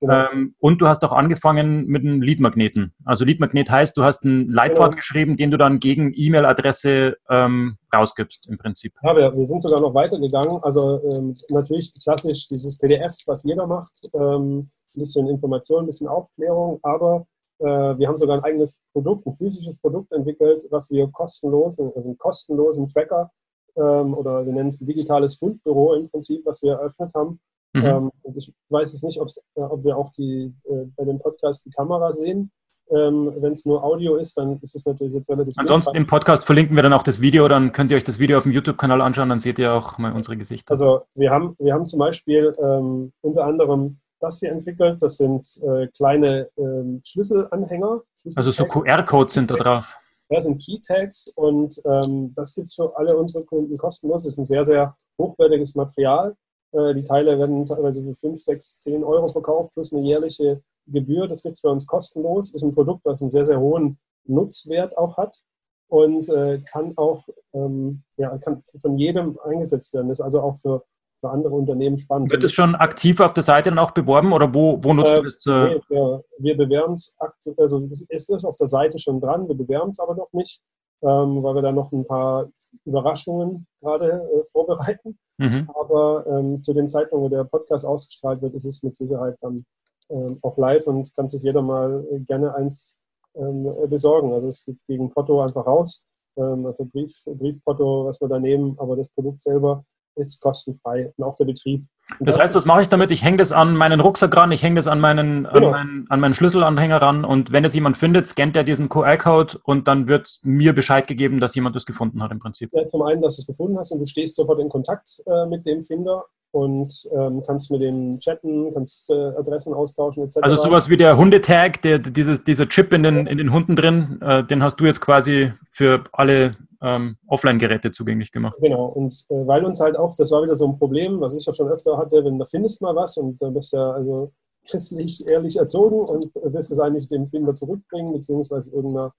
Genau. Ähm, und du hast auch angefangen mit einem Lead-Magneten. Also Lead-Magnet heißt, du hast einen Leitfaden genau. geschrieben, den du dann gegen E-Mail-Adresse ähm, rausgibst im Prinzip. Ja, wir, wir, sind sogar noch weitergegangen. Also ähm, natürlich klassisch dieses PDF, was jeder macht. Ähm, ein bisschen Information, ein bisschen Aufklärung, aber wir haben sogar ein eigenes Produkt, ein physisches Produkt entwickelt, was wir kostenlos, also einen kostenlosen Tracker ähm, oder wir nennen es ein digitales Fundbüro im Prinzip, was wir eröffnet haben Mhm. Ähm, ich weiß es nicht, äh, ob wir auch die, äh, bei dem Podcast die Kamera sehen. Ähm, Wenn es nur Audio ist, dann ist es natürlich jetzt relativ Ansonsten sinnvoll. im Podcast verlinken wir dann auch das Video, dann könnt ihr euch das Video auf dem YouTube-Kanal anschauen, dann seht ihr auch mal unsere Gesichter. Also wir haben, wir haben zum Beispiel ähm, unter anderem das hier entwickelt. Das sind äh, kleine ähm, Schlüsselanhänger. Schlüssel also so QR-Codes sind da drauf. Ja, sind Key-Tags und ähm, das gibt es für alle unsere Kunden kostenlos. Das ist ein sehr, sehr hochwertiges Material. Äh, die Teile werden teilweise für 5, 6, 10 Euro verkauft, plus eine jährliche Gebühr. Das gibt es bei uns kostenlos. Ist ein Produkt, das einen sehr, sehr hohen Nutzwert auch hat und äh, kann auch ähm, ja, kann von jedem eingesetzt werden. Ist also auch für, für andere Unternehmen spannend. Wird es schon aktiv auf der Seite dann auch beworben oder wo, wo nutzt äh, du das? Äh? Nee, wir, wir bewerben es, also es ist auf der Seite schon dran, wir bewerben es aber noch nicht ähm, weil wir da noch ein paar Überraschungen gerade äh, vorbereiten. Mhm. Aber ähm, zu dem Zeitpunkt, wo der Podcast ausgestrahlt wird, ist es mit Sicherheit dann ähm, auch live und kann sich jeder mal äh, gerne eins ähm, besorgen. Also es geht gegen Porto einfach raus, ähm, also Brief, Briefporto, was wir da nehmen, aber das Produkt selber ist kostenfrei und auch der Betrieb. Das heißt, was mache ich damit? Ich hänge das an meinen Rucksack ran, ich hänge das an meinen, genau. an, meinen, an meinen Schlüsselanhänger ran und wenn es jemand findet, scannt er diesen QR-Code und dann wird mir Bescheid gegeben, dass jemand das gefunden hat im Prinzip. Ja, zum einen, dass du es gefunden hast und du stehst sofort in Kontakt äh, mit dem Finder und ähm, kannst mit dem chatten, kannst äh, Adressen austauschen etc. Also sowas wie der Hundetag, der, dieses, dieser Chip in den, in den Hunden drin, äh, den hast du jetzt quasi für alle ähm, Offline-Geräte zugänglich gemacht. Genau, und äh, weil uns halt auch, das war wieder so ein Problem, was ich ja schon öfter hatte, wenn du findest mal was und da bist ja also christlich ehrlich erzogen und wirst es eigentlich dem Finder zurückbringen, beziehungsweise irgendeiner,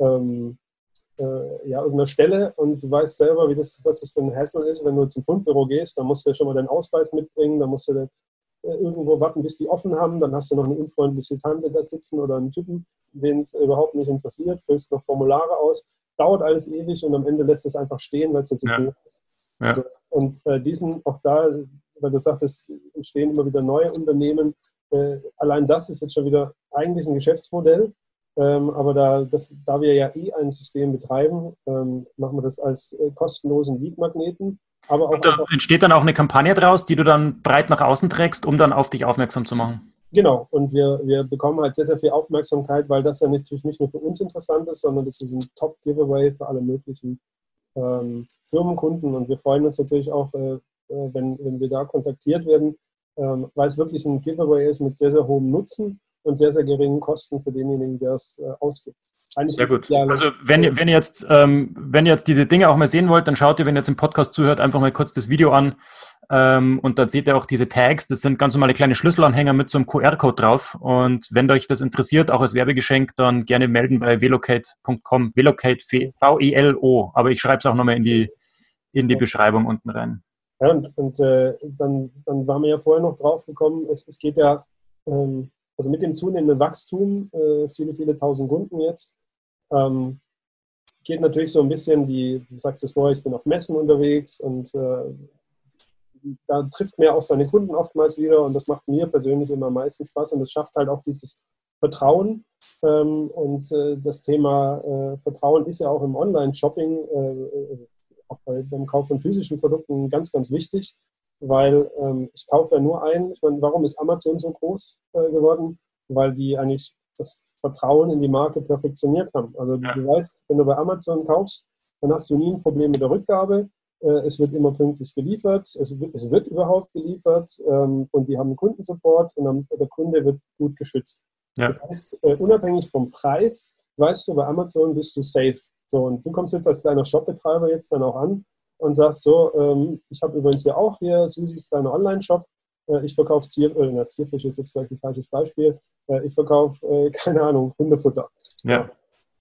ähm, äh, ja, irgendeiner Stelle und du weißt selber, wie das, was das für ein Hassel ist, wenn du zum Fundbüro gehst, dann musst du ja schon mal deinen Ausweis mitbringen, dann musst du äh, irgendwo warten, bis die offen haben, dann hast du noch eine unfreundliche Tante da sitzen oder einen Typen, den es überhaupt nicht interessiert, füllst noch Formulare aus dauert alles ewig und am Ende lässt es einfach stehen, weil es ja zu ja. ist. Ja. Also, und äh, diesen, auch da, weil du sagtest, entstehen immer wieder neue Unternehmen. Äh, allein das ist jetzt schon wieder eigentlich ein Geschäftsmodell. Ähm, aber da, das, da wir ja eh ein System betreiben, ähm, machen wir das als äh, kostenlosen Lead-Magneten. Aber auch und da entsteht dann auch eine Kampagne draus, die du dann breit nach außen trägst, um dann auf dich aufmerksam zu machen. Genau, und wir, wir bekommen halt sehr, sehr viel Aufmerksamkeit, weil das ja natürlich nicht nur für uns interessant ist, sondern das ist ein Top-Giveaway für alle möglichen ähm, Firmenkunden. Und wir freuen uns natürlich auch, äh, äh, wenn, wenn wir da kontaktiert werden, ähm, weil es wirklich ein Giveaway ist mit sehr, sehr hohem Nutzen und sehr, sehr geringen Kosten für denjenigen, der es äh, ausgibt. Eigentlich Sehr gut. Also wenn ihr, wenn ihr jetzt, ähm, wenn ihr jetzt diese Dinge auch mal sehen wollt, dann schaut ihr, wenn ihr jetzt im Podcast zuhört, einfach mal kurz das Video an. Ähm, und dann seht ihr auch diese Tags. Das sind ganz normale kleine Schlüsselanhänger mit so einem QR-Code drauf. Und wenn euch das interessiert, auch als Werbegeschenk, dann gerne melden bei velocate.com. Velocate, V-E-L-O. Aber ich schreibe es auch nochmal in die, in die Beschreibung unten rein. Ja, und, und äh, dann, dann waren wir ja vorher noch drauf gekommen, es, es geht ja, ähm, also mit dem zunehmenden Wachstum, äh, viele, viele tausend Kunden jetzt, ähm, geht natürlich so ein bisschen die, du sagst es vorher, ich bin auf Messen unterwegs und äh, da trifft man auch seine Kunden oftmals wieder und das macht mir persönlich immer am meisten Spaß und es schafft halt auch dieses Vertrauen. Ähm, und äh, das Thema äh, Vertrauen ist ja auch im Online-Shopping, äh, auch bei, beim Kauf von physischen Produkten ganz, ganz wichtig, weil ähm, ich kaufe ja nur ein. Ich meine, warum ist Amazon so groß äh, geworden? Weil die eigentlich das Vertrauen in die Marke perfektioniert haben. Also ja. du weißt, wenn du bei Amazon kaufst, dann hast du nie ein Problem mit der Rückgabe. Äh, es wird immer pünktlich geliefert, es wird, es wird überhaupt geliefert ähm, und die haben Kundensupport und der Kunde wird gut geschützt. Ja. Das heißt, äh, unabhängig vom Preis, weißt du, bei Amazon bist du safe. So, und du kommst jetzt als kleiner Shopbetreiber jetzt dann auch an und sagst so, ähm, ich habe übrigens ja auch hier Susis kleiner Online-Shop, äh, ich verkaufe Zier, äh, na, Zierfisch ist jetzt vielleicht ein falsches Beispiel, äh, ich verkaufe, äh, *laughs* keine Ahnung, Hundefutter. Ja.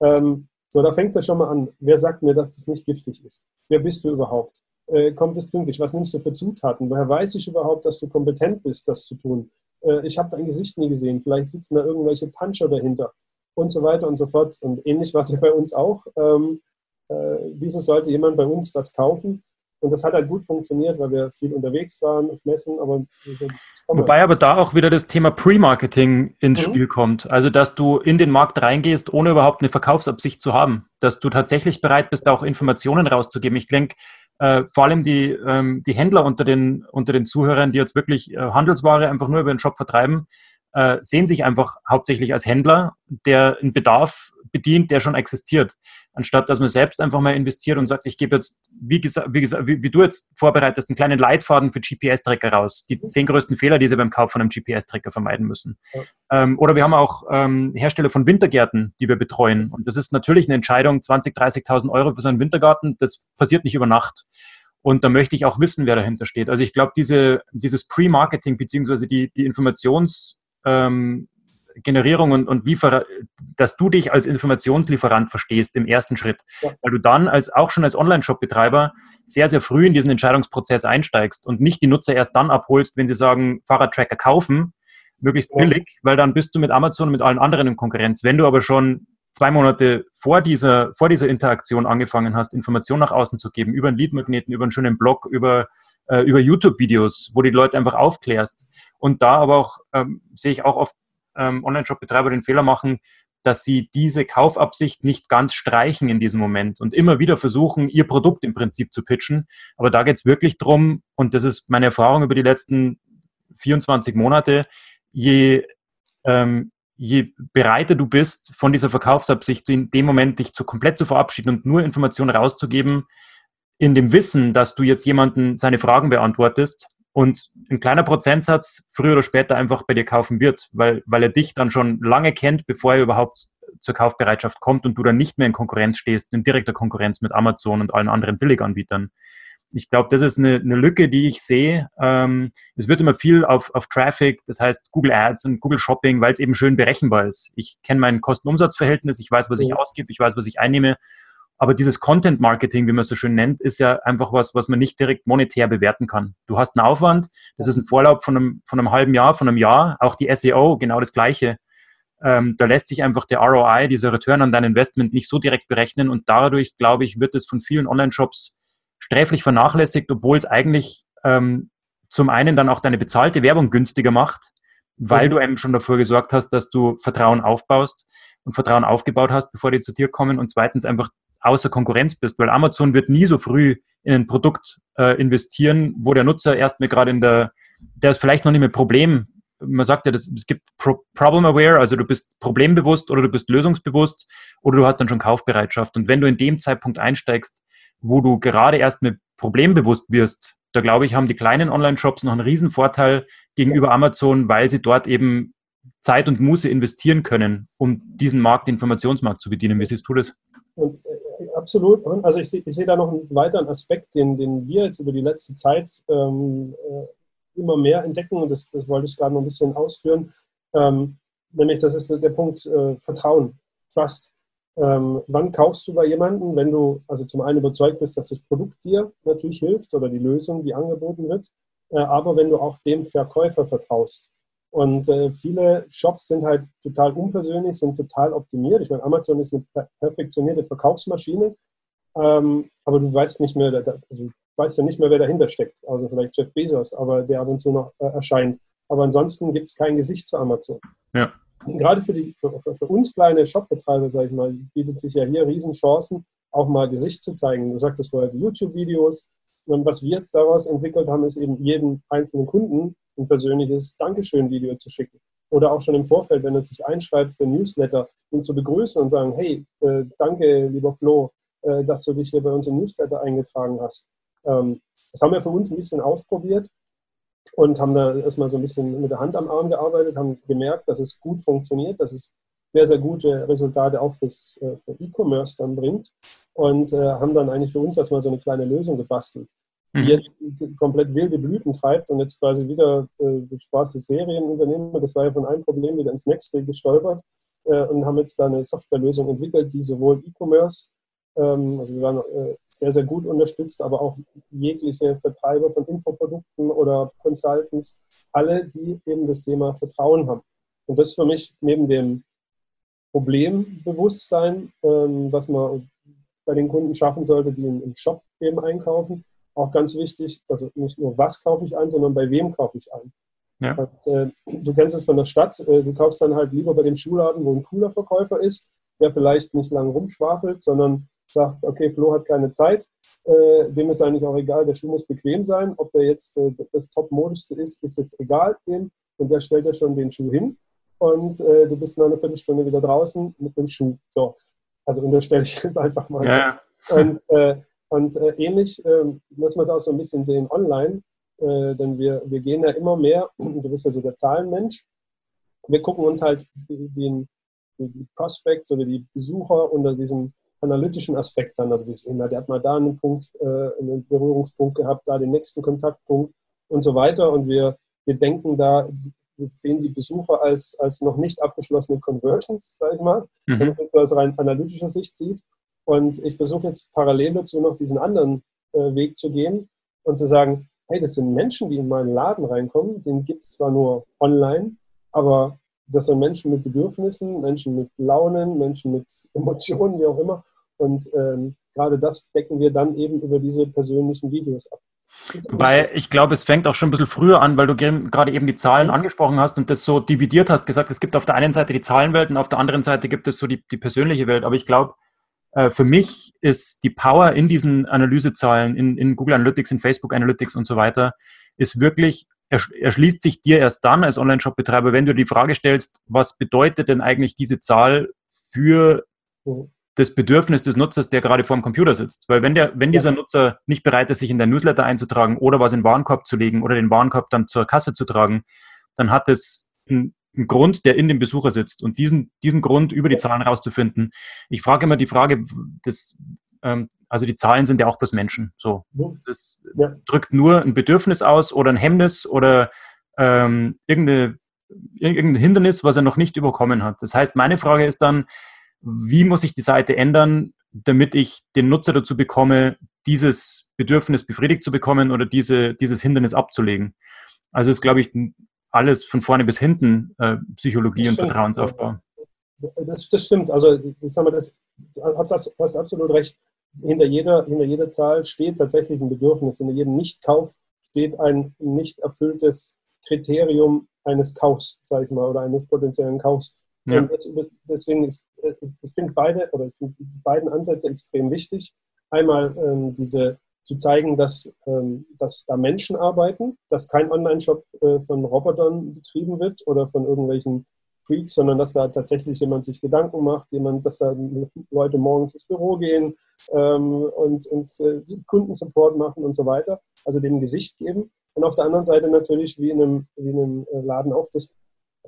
Ähm, so, da fängt es ja schon mal an. Wer sagt mir, dass das nicht giftig ist? Wer bist du überhaupt? Äh, kommt es pünktlich? Was nimmst du für Zutaten? Woher weiß ich überhaupt, dass du kompetent bist, das zu tun? äh, ich habe dein Gesicht nie gesehen, vielleicht sitzen da irgendwelche Puncher dahinter und so weiter und so fort. Und ähnlich war es ja bei uns auch. Ähm, äh, wieso sollte jemand bei uns das kaufen? Und das hat halt gut funktioniert, weil wir viel unterwegs waren auf Messen. Aber Wobei aber da auch wieder das Thema Pre-Marketing ins mhm. Spiel kommt. Also, dass du in den Markt reingehst, ohne überhaupt eine Verkaufsabsicht zu haben. Dass du tatsächlich bereit bist, da auch Informationen rauszugeben. Ich denke, äh, vor allem die, ähm, die Händler unter den, unter den Zuhörern, die jetzt wirklich äh, Handelsware einfach nur über den Shop vertreiben, äh, sehen sich einfach hauptsächlich als Händler, der einen Bedarf bedient, der schon existiert. Anstatt dass man selbst einfach mal investiert und sagt, ich gebe jetzt, wie, gesagt, wie, gesagt, wie, wie du jetzt vorbereitest, einen kleinen Leitfaden für GPS-Tracker raus. Die zehn größten Fehler, die sie beim Kauf von einem GPS-Tracker vermeiden müssen. Ja. Ähm, oder wir haben auch ähm, Hersteller von Wintergärten, die wir betreuen. Und das ist natürlich eine Entscheidung, 20.000, 30.000 Euro für so einen Wintergarten. Das passiert nicht über Nacht. Und da möchte ich auch wissen, wer dahinter steht. Also ich glaube, diese, dieses Pre-Marketing beziehungsweise die, die Informations- ähm, Generierung und, und Liefer, dass du dich als Informationslieferant verstehst im ersten Schritt, ja. weil du dann als auch schon als Online-Shop-Betreiber sehr, sehr früh in diesen Entscheidungsprozess einsteigst und nicht die Nutzer erst dann abholst, wenn sie sagen, Fahrradtracker kaufen, möglichst billig, ja. weil dann bist du mit Amazon und mit allen anderen in Konkurrenz. Wenn du aber schon zwei Monate vor dieser, vor dieser Interaktion angefangen hast, Informationen nach außen zu geben, über einen Leadmagneten, über einen schönen Blog, über, äh, über YouTube-Videos, wo die Leute einfach aufklärst. Und da aber auch, ähm, sehe ich auch oft ähm, Online-Shop-Betreiber den Fehler machen, dass sie diese Kaufabsicht nicht ganz streichen in diesem Moment und immer wieder versuchen, ihr Produkt im Prinzip zu pitchen. Aber da geht es wirklich drum, und das ist meine Erfahrung über die letzten 24 Monate, je, ähm, je bereiter du bist, von dieser Verkaufsabsicht in dem Moment dich zu komplett zu verabschieden und nur Informationen rauszugeben, in dem Wissen, dass du jetzt jemanden seine Fragen beantwortest, und ein kleiner Prozentsatz früher oder später einfach bei dir kaufen wird, weil, weil er dich dann schon lange kennt, bevor er überhaupt zur Kaufbereitschaft kommt und du dann nicht mehr in Konkurrenz stehst, in direkter Konkurrenz mit Amazon und allen anderen Billiganbietern. Ich glaube, das ist eine, eine, Lücke, die ich sehe. Ähm, es wird immer viel auf, auf Traffic, das heißt Google Ads und Google Shopping, weil es eben schön berechenbar ist. Ich kenne mein Kosten-Umsatz-Verhältnis, ich weiß, was ich ausgebe, ich weiß, was ich einnehme aber dieses Content Marketing, wie man es so schön nennt, ist ja einfach was, was man nicht direkt monetär bewerten kann. Du hast einen Aufwand, das ist ein Vorlauf von einem, von einem halben Jahr, von einem Jahr, auch die SEO, genau das Gleiche. Ähm, da lässt sich einfach der ROI, dieser Return on dein Investment nicht so direkt berechnen und dadurch, glaube ich, wird es von vielen Online-Shops sträflich vernachlässigt, obwohl es eigentlich ähm, zum einen dann auch deine bezahlte Werbung günstiger macht, weil mhm. du eben schon dafür gesorgt hast, dass du Vertrauen aufbaust und Vertrauen aufgebaut hast, bevor die zu dir kommen und zweitens einfach außer Konkurrenz bist, weil Amazon wird nie so früh in ein Produkt äh, investieren, wo der Nutzer erst mal gerade in der, der ist vielleicht noch nicht mehr Problem. Man sagt ja, das, es gibt Pro Problem Aware, also du bist problembewusst oder du bist lösungsbewusst oder du hast dann schon Kaufbereitschaft. Und wenn du in dem Zeitpunkt einsteigst, wo du gerade erst mit problembewusst wirst, da glaube ich, haben die kleinen Online-Shops noch einen riesen Vorteil gegenüber Amazon, weil sie dort eben Zeit und Muße investieren können, um diesen Markt, den Informationsmarkt zu bedienen. Wie siehst du das? Und absolut. Also ich, sehe da noch einen weiteren Aspekt, den, den wir jetzt über die letzte Zeit ähm, äh, immer mehr entdecken und das, das wollte ich gerade noch ein bisschen ausführen. Ähm, nämlich, das ist der Punkt äh, Vertrauen, Trust. Ähm, wann kaufst du bei jemandem, wenn du also zum einen überzeugt bist, dass das Produkt dir natürlich hilft oder die Lösung, die angeboten wird, äh, aber wenn du auch dem Verkäufer vertraust. Und äh, viele Shops sind halt total unpersönlich, sind total optimiert. Ich meine, Amazon ist eine perfektionierte Verkaufsmaschine, ähm, aber du weißt nicht mehr, also du weißt ja nicht mehr, wer dahinter steckt. Also vielleicht Jeff Bezos, aber der ab und zu noch äh, erscheint. Aber ansonsten gibt es kein Gesicht zu Amazon. Ja. gerade für, die, für, für uns kleine Shopbetreiber, sage ich mal, bietet sich ja hier Riesenchancen, auch mal Gesicht zu zeigen. Du sagtest vorher die YouTube-Videos. Was wir jetzt daraus entwickelt haben, ist eben jedem einzelnen Kunden ein persönliches Dankeschön-Video zu schicken. Oder auch schon im Vorfeld, wenn er sich einschreibt für ein Newsletter, ihn zu begrüßen und sagen, hey, äh, danke, lieber Flo, äh, dass du dich hier bei uns im Newsletter eingetragen hast. Ähm, das haben wir für uns ein bisschen ausprobiert und haben da erstmal so ein bisschen mit der Hand am Arm gearbeitet, haben gemerkt, dass es gut funktioniert, dass es sehr, sehr gute Resultate auch fürs, äh, für E-Commerce dann bringt und äh, haben dann eigentlich für uns erstmal so eine kleine Lösung gebastelt die mhm. jetzt komplett wilde Blüten treibt und jetzt quasi wieder äh, Spaß des Serienunternehmer, das war ja von einem Problem wieder ins nächste gestolpert äh, und haben jetzt da eine Softwarelösung entwickelt, die sowohl E-Commerce, ähm, also wir waren äh, sehr, sehr gut unterstützt, aber auch jegliche Vertreiber von Infoprodukten oder Consultants alle, die eben das Thema Vertrauen haben. Und das ist für mich neben dem Problembewusstsein, ähm, was man bei den Kunden schaffen sollte, die im Shop eben einkaufen, auch ganz wichtig, also nicht nur was kaufe ich ein, sondern bei wem kaufe ich ein. Ja. Und, äh, du kennst es von der Stadt, äh, du kaufst dann halt lieber bei dem Schuhladen, wo ein cooler Verkäufer ist, der vielleicht nicht lange rumschwafelt, sondern sagt, okay, Flo hat keine Zeit, äh, dem ist eigentlich auch egal, der Schuh muss bequem sein, ob der jetzt äh, das top-modischste ist, ist jetzt egal dem und der stellt ja schon den Schuh hin und äh, du bist nach einer Viertelstunde wieder draußen mit dem Schuh. So, also unterstelle ich *laughs* jetzt einfach mal ja. so. Und, äh, und äh, ähnlich ähm, muss man es auch so ein bisschen sehen online, äh, denn wir, wir gehen ja immer mehr, *clears throat* du bist ja so der Zahlenmensch, wir gucken uns halt den, die Prospects oder die Besucher unter diesem analytischen Aspekt an. Also wie es immer, der hat mal da einen Punkt, äh, einen Berührungspunkt gehabt, da den nächsten Kontaktpunkt und so weiter. Und wir, wir denken da, wir sehen die Besucher als, als noch nicht abgeschlossene Conversions, sage ich mal, mhm. wenn man das aus rein analytischer Sicht sieht. Und ich versuche jetzt parallel dazu noch diesen anderen äh, Weg zu gehen und zu sagen, hey, das sind Menschen, die in meinen Laden reinkommen, den gibt es zwar nur online, aber das sind Menschen mit Bedürfnissen, Menschen mit Launen, Menschen mit *laughs* Emotionen, wie auch immer. Und ähm, gerade das decken wir dann eben über diese persönlichen Videos ab. Weil ich glaube, es fängt auch schon ein bisschen früher an, weil du gerade eben die Zahlen angesprochen hast und das so dividiert hast, gesagt, es gibt auf der einen Seite die Zahlenwelt und auf der anderen Seite gibt es so die, die persönliche Welt. Aber ich glaube, äh, für mich ist die Power in diesen Analysezahlen, in, in Google Analytics, in Facebook Analytics und so weiter, ist wirklich, erschließt sich dir erst dann als Online-Shop-Betreiber, wenn du die Frage stellst, was bedeutet denn eigentlich diese Zahl für mhm. Das Bedürfnis des Nutzers, der gerade vor dem Computer sitzt. Weil wenn, der, wenn dieser Nutzer nicht bereit ist, sich in der Newsletter einzutragen oder was in den Warenkorb zu legen oder den Warenkorb dann zur Kasse zu tragen, dann hat es einen ein Grund, der in dem Besucher sitzt. Und diesen, diesen Grund über die Zahlen rauszufinden. Ich frage immer die Frage, das, ähm, also die Zahlen sind ja auch bloß Menschen. So, das ja. drückt nur ein Bedürfnis aus oder ein Hemmnis oder ähm, irgendeine, irgendein Hindernis, was er noch nicht überkommen hat. Das heißt, meine Frage ist dann, wie muss ich die Seite ändern, damit ich den Nutzer dazu bekomme, dieses Bedürfnis befriedigt zu bekommen oder diese, dieses Hindernis abzulegen. Also ist, glaube ich, alles von vorne bis hinten äh, Psychologie das und stimmt. Vertrauensaufbau. Das, das, stimmt. Also ich sage mal, das, du hast absolut recht. Hinter jeder, hinter jeder Zahl steht tatsächlich ein Bedürfnis. Hinter jedem Nichtkauf steht ein nicht erfülltes Kriterium eines Kaufs, sage ich mal, oder eines potenziellen Kaufs. Ja. Deswegen ist, ich finde beide oder ich finde die beiden Ansätze extrem wichtig. Einmal ähm, diese zu zeigen, dass, ähm, dass da Menschen arbeiten, dass kein Online-Shop äh, von Robotern betrieben wird oder von irgendwelchen Freaks, sondern dass da tatsächlich jemand sich Gedanken macht, jemand, dass da Leute morgens ins Büro gehen ähm, und, und äh, Kundensupport machen und so weiter, also dem Gesicht geben. Und auf der anderen Seite natürlich, wie in einem, wie in einem äh, Laden auch das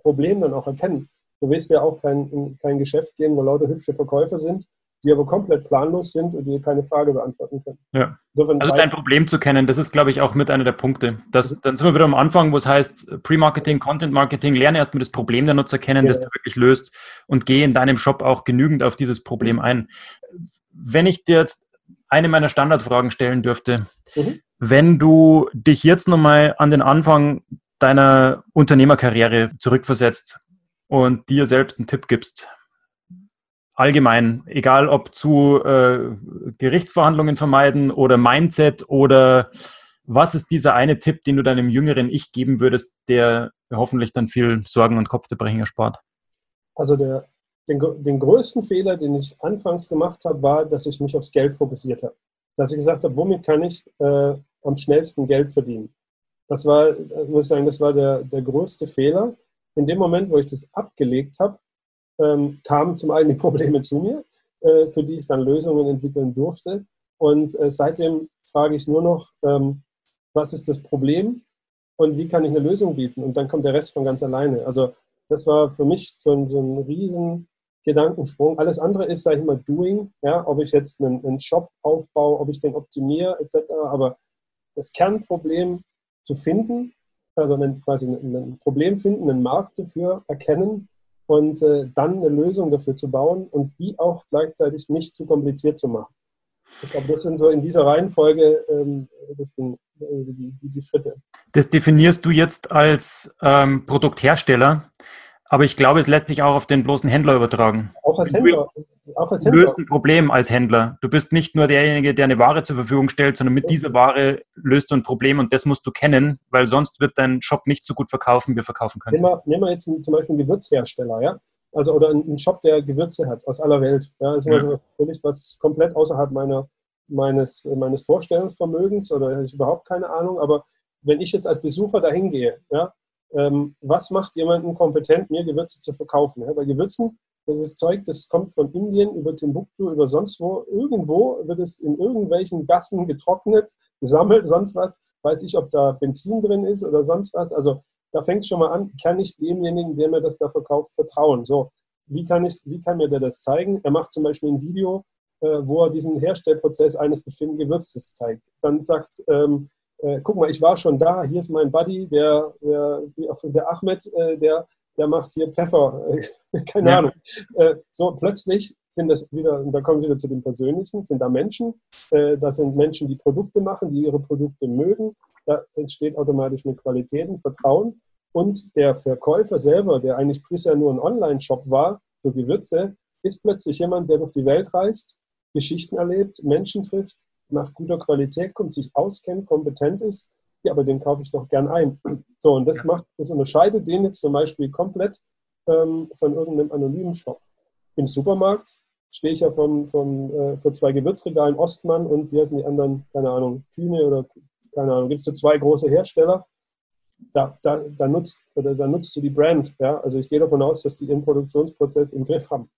Problem dann auch erkennen. Du willst ja auch kein, in kein Geschäft gehen, wo lauter hübsche Verkäufer sind, die aber komplett planlos sind und die keine Frage beantworten können. Ja. Insofern also dein Problem zu kennen, das ist, glaube ich, auch mit einer der Punkte. Das, dann sind wir wieder am Anfang, wo es heißt, Pre-Marketing, Content-Marketing, lerne erstmal das Problem der Nutzer kennen, ja. das du wirklich löst und gehe in deinem Shop auch genügend auf dieses Problem ein. Wenn ich dir jetzt eine meiner Standardfragen stellen dürfte, mhm. wenn du dich jetzt nochmal an den Anfang deiner Unternehmerkarriere zurückversetzt und dir selbst einen Tipp gibst, allgemein, egal ob zu äh, Gerichtsverhandlungen vermeiden oder Mindset oder was ist dieser eine Tipp, den du deinem jüngeren Ich geben würdest, der hoffentlich dann viel Sorgen und Kopfzerbrechen erspart? Also der, den, den größten Fehler, den ich anfangs gemacht habe, war, dass ich mich aufs Geld fokussiert habe. Dass ich gesagt habe, womit kann ich äh, am schnellsten Geld verdienen? Das war, äh, muss ich sagen, das war der, der größte Fehler. In dem Moment, wo ich das abgelegt habe, ähm, kamen zum einen die *laughs* Probleme zu mir, äh, für die ich dann Lösungen entwickeln durfte. Und äh, seitdem frage ich nur noch, ähm, was ist das Problem und wie kann ich eine Lösung bieten? Und dann kommt der Rest von ganz alleine. Also das war für mich so ein, so ein riesen Gedankensprung. Alles andere ist, sage ich mal, Doing. Ja, ob ich jetzt einen, einen Shop aufbaue, ob ich den optimiere, etc. Aber das Kernproblem zu finden, also quasi ein Problem finden, einen Markt dafür erkennen und äh, dann eine Lösung dafür zu bauen und die auch gleichzeitig nicht zu kompliziert zu machen. Ich glaube, das sind so in dieser Reihenfolge ähm, das sind, äh, die, die, die, Schritte. Das definierst du jetzt als ähm, Produkthersteller, aber ich glaube, es lässt sich auch auf den bloßen Händler übertragen. Auch als Händler. Du, auch als Händler. du löst ein Problem als Händler. Du bist nicht nur derjenige, der eine Ware zur Verfügung stellt, sondern mit dieser Ware löst du ein Problem und das musst du kennen, weil sonst wird dein Shop nicht so gut verkaufen, wie er verkaufen könnte. Nehmen wir, nehmen wir jetzt zum Beispiel einen Gewürzhersteller, ja? also oder ein Shop, der Gewürze hat aus aller Welt. Ja, das ist ja. also völlig was komplett außerhalb meiner, meines, meines Vorstellungsvermögens oder habe ich überhaupt keine Ahnung. Aber wenn ich jetzt als Besucher dahin gehe, ja, ähm, was macht jemanden kompetent, mir Gewürze zu verkaufen? Ja, bei Gewürzen, das ist Zeug, das kommt von Indien über Timbuktu, über sonst wo. Irgendwo wird es in irgendwelchen Gassen getrocknet, gesammelt, sonst was. Weiß ich, ob da Benzin drin ist oder sonst was. Also da fängt es schon mal an, kann ich demjenigen, der mir das da verkauft, vertrauen? So, wie kann, ich, wie kann mir der das zeigen? Er macht zum Beispiel ein Video, äh, wo er diesen Herstellprozess eines bestimmten Gewürzes zeigt. Dann sagt, ähm, äh, guck mal, ich war schon da, hier ist mein Buddy, der, der, der Ahmed, äh, der, der macht hier Pfeffer, *laughs* keine ja. Ahnung. Äh, so, plötzlich sind das wieder, und da kommen wir wieder zu den Persönlichen, sind da Menschen, äh, das sind Menschen, die Produkte machen, die ihre Produkte mögen, da entsteht automatisch eine Qualität, ein Vertrauen. Und der Verkäufer selber, der eigentlich bisher nur ein Online-Shop war für Gewürze, ist plötzlich jemand, der durch die Welt reist, Geschichten erlebt, Menschen trifft, nach guter Qualität kommt, sich auskennt, kompetent ist. Ja, aber den kaufe ich doch gern ein. *clears throat* So, und das macht, das unterscheidet den jetzt zum Beispiel komplett ähm, von irgendeinem anonymen Shop. Im Supermarkt stehe ich ja von, von, äh, für zwei Gewürzregalen Ostmann und wie heißen die anderen, keine Ahnung, Kühne oder keine Ahnung, gibt es so zwei große Hersteller, da, da, da, nutzt, oder da nutzt du die Brand. Ja? Also ich gehe davon aus, dass die ihren Produktionsprozess im Griff haben.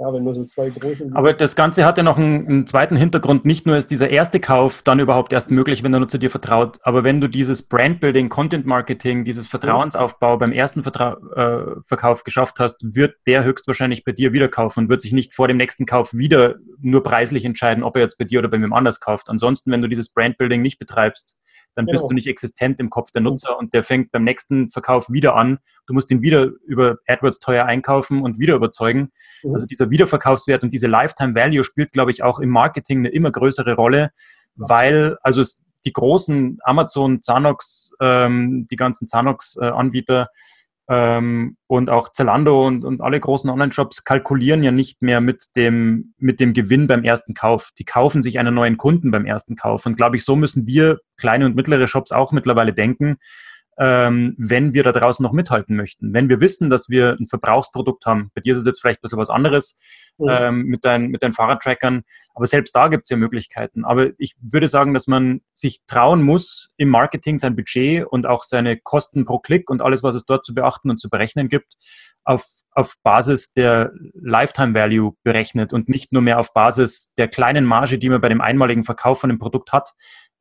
Ja, wenn nur so zwei große. Aber das Ganze hat ja noch einen, einen, zweiten Hintergrund. Nicht nur ist dieser erste Kauf dann überhaupt erst möglich, wenn der Nutzer dir vertraut, aber wenn du dieses Brandbuilding, Content Marketing, dieses Vertrauensaufbau beim ersten Vertra äh, Verkauf geschafft hast, wird der höchstwahrscheinlich bei dir wieder kaufen und wird sich nicht vor dem nächsten Kauf wieder nur preislich entscheiden, ob er jetzt bei dir oder bei wem anders kauft. Ansonsten, wenn du dieses Brandbuilding nicht betreibst, dann genau. bist du nicht existent im Kopf der Nutzer und der fängt beim nächsten Verkauf wieder an. Du musst ihn wieder über AdWords teuer einkaufen und wieder überzeugen. Mhm. Also dieser Wiederverkaufswert und diese Lifetime Value spielt, glaube ich, auch im Marketing eine immer größere Rolle, weil also es, die großen Amazon, Zanox, ähm, die ganzen Zanox-Anbieter, äh, ähm, und auch Zalando und, und alle großen Online-Shops kalkulieren ja nicht mehr mit dem, mit dem Gewinn beim ersten Kauf. Die kaufen sich einen neuen Kunden beim ersten Kauf. Und glaube ich, so müssen wir kleine und mittlere Shops auch mittlerweile denken, ähm, wenn wir da draußen noch mithalten möchten. Wenn wir wissen, dass wir ein Verbrauchsprodukt haben, bei dir ist es jetzt vielleicht ein bisschen was anderes mhm. ähm, mit, dein, mit deinen Fahrradtrackern, aber selbst da gibt es ja Möglichkeiten. Aber ich würde sagen, dass man sich trauen muss, im Marketing sein Budget und auch seine Kosten pro Klick und alles, was es dort zu beachten und zu berechnen gibt, auf auf Basis der Lifetime Value berechnet und nicht nur mehr auf Basis der kleinen Marge, die man bei dem einmaligen Verkauf von dem Produkt hat,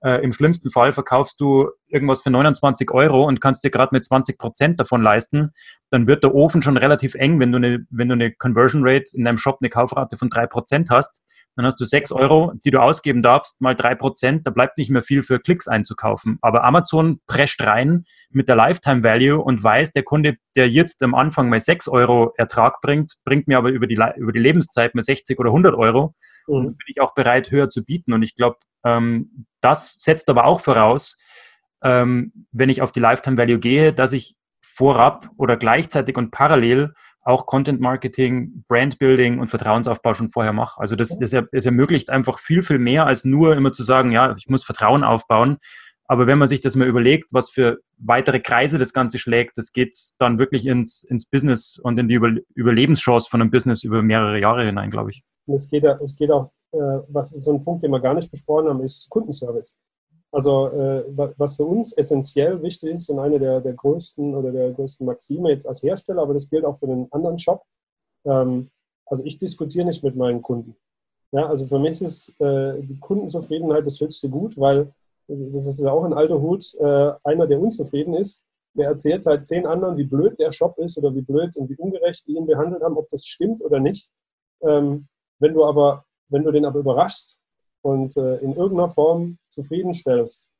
äh, Im schlimmsten Fall verkaufst du irgendwas für 29 Euro und kannst dir gerade mit 20 Prozent davon leisten. Dann wird der Ofen schon relativ eng, wenn du eine, wenn du eine Conversion Rate in deinem Shop eine Kaufrate von drei Prozent hast. Dann hast du sechs Euro, die du ausgeben darfst, mal drei Prozent. Da bleibt nicht mehr viel für Klicks einzukaufen. Aber Amazon prescht rein mit der Lifetime Value und weiß, der Kunde, der jetzt am Anfang mal sechs Euro Ertrag bringt, bringt mir aber über die, über die Lebenszeit mal 60 oder 100 Euro. Mhm. Und bin ich auch bereit, höher zu bieten. Und ich glaube, das setzt aber auch voraus, ähm, wenn ich auf die Lifetime Value gehe, dass ich vorab oder gleichzeitig und parallel auch Content Marketing, Brand Building und Vertrauensaufbau schon vorher mache. Also das, das, das ermöglicht einfach viel, viel mehr als nur immer zu sagen, ja, ich muss Vertrauen aufbauen. Aber wenn man sich das mal überlegt, was für weitere Kreise das Ganze schlägt, das geht dann wirklich ins, ins Business und in die Über Überlebenschance von einem Business über mehrere Jahre hinein, glaube ich. es geht, es geht auch was so ein Punkt, den wir gar nicht besprochen haben, ist Kundenservice. Also äh, was für uns essentiell wichtig ist und eine der, der größten oder der größten Maxime jetzt als Hersteller, aber das gilt auch für den anderen Shop. Ähm, also ich diskutiere nicht mit meinen Kunden. Ja, also für mich ist äh, die Kundenzufriedenheit das höchste Gut, weil das ist ja auch ein alter Hut. Äh, einer, der unzufrieden ist, der erzählt seit zehn anderen, wie blöd der Shop ist oder wie blöd und wie ungerecht die ihn behandelt haben, ob das stimmt oder nicht. Ähm, wenn du aber wenn du den aber überraschst und äh, in irgendeiner Form zufriedenstellst,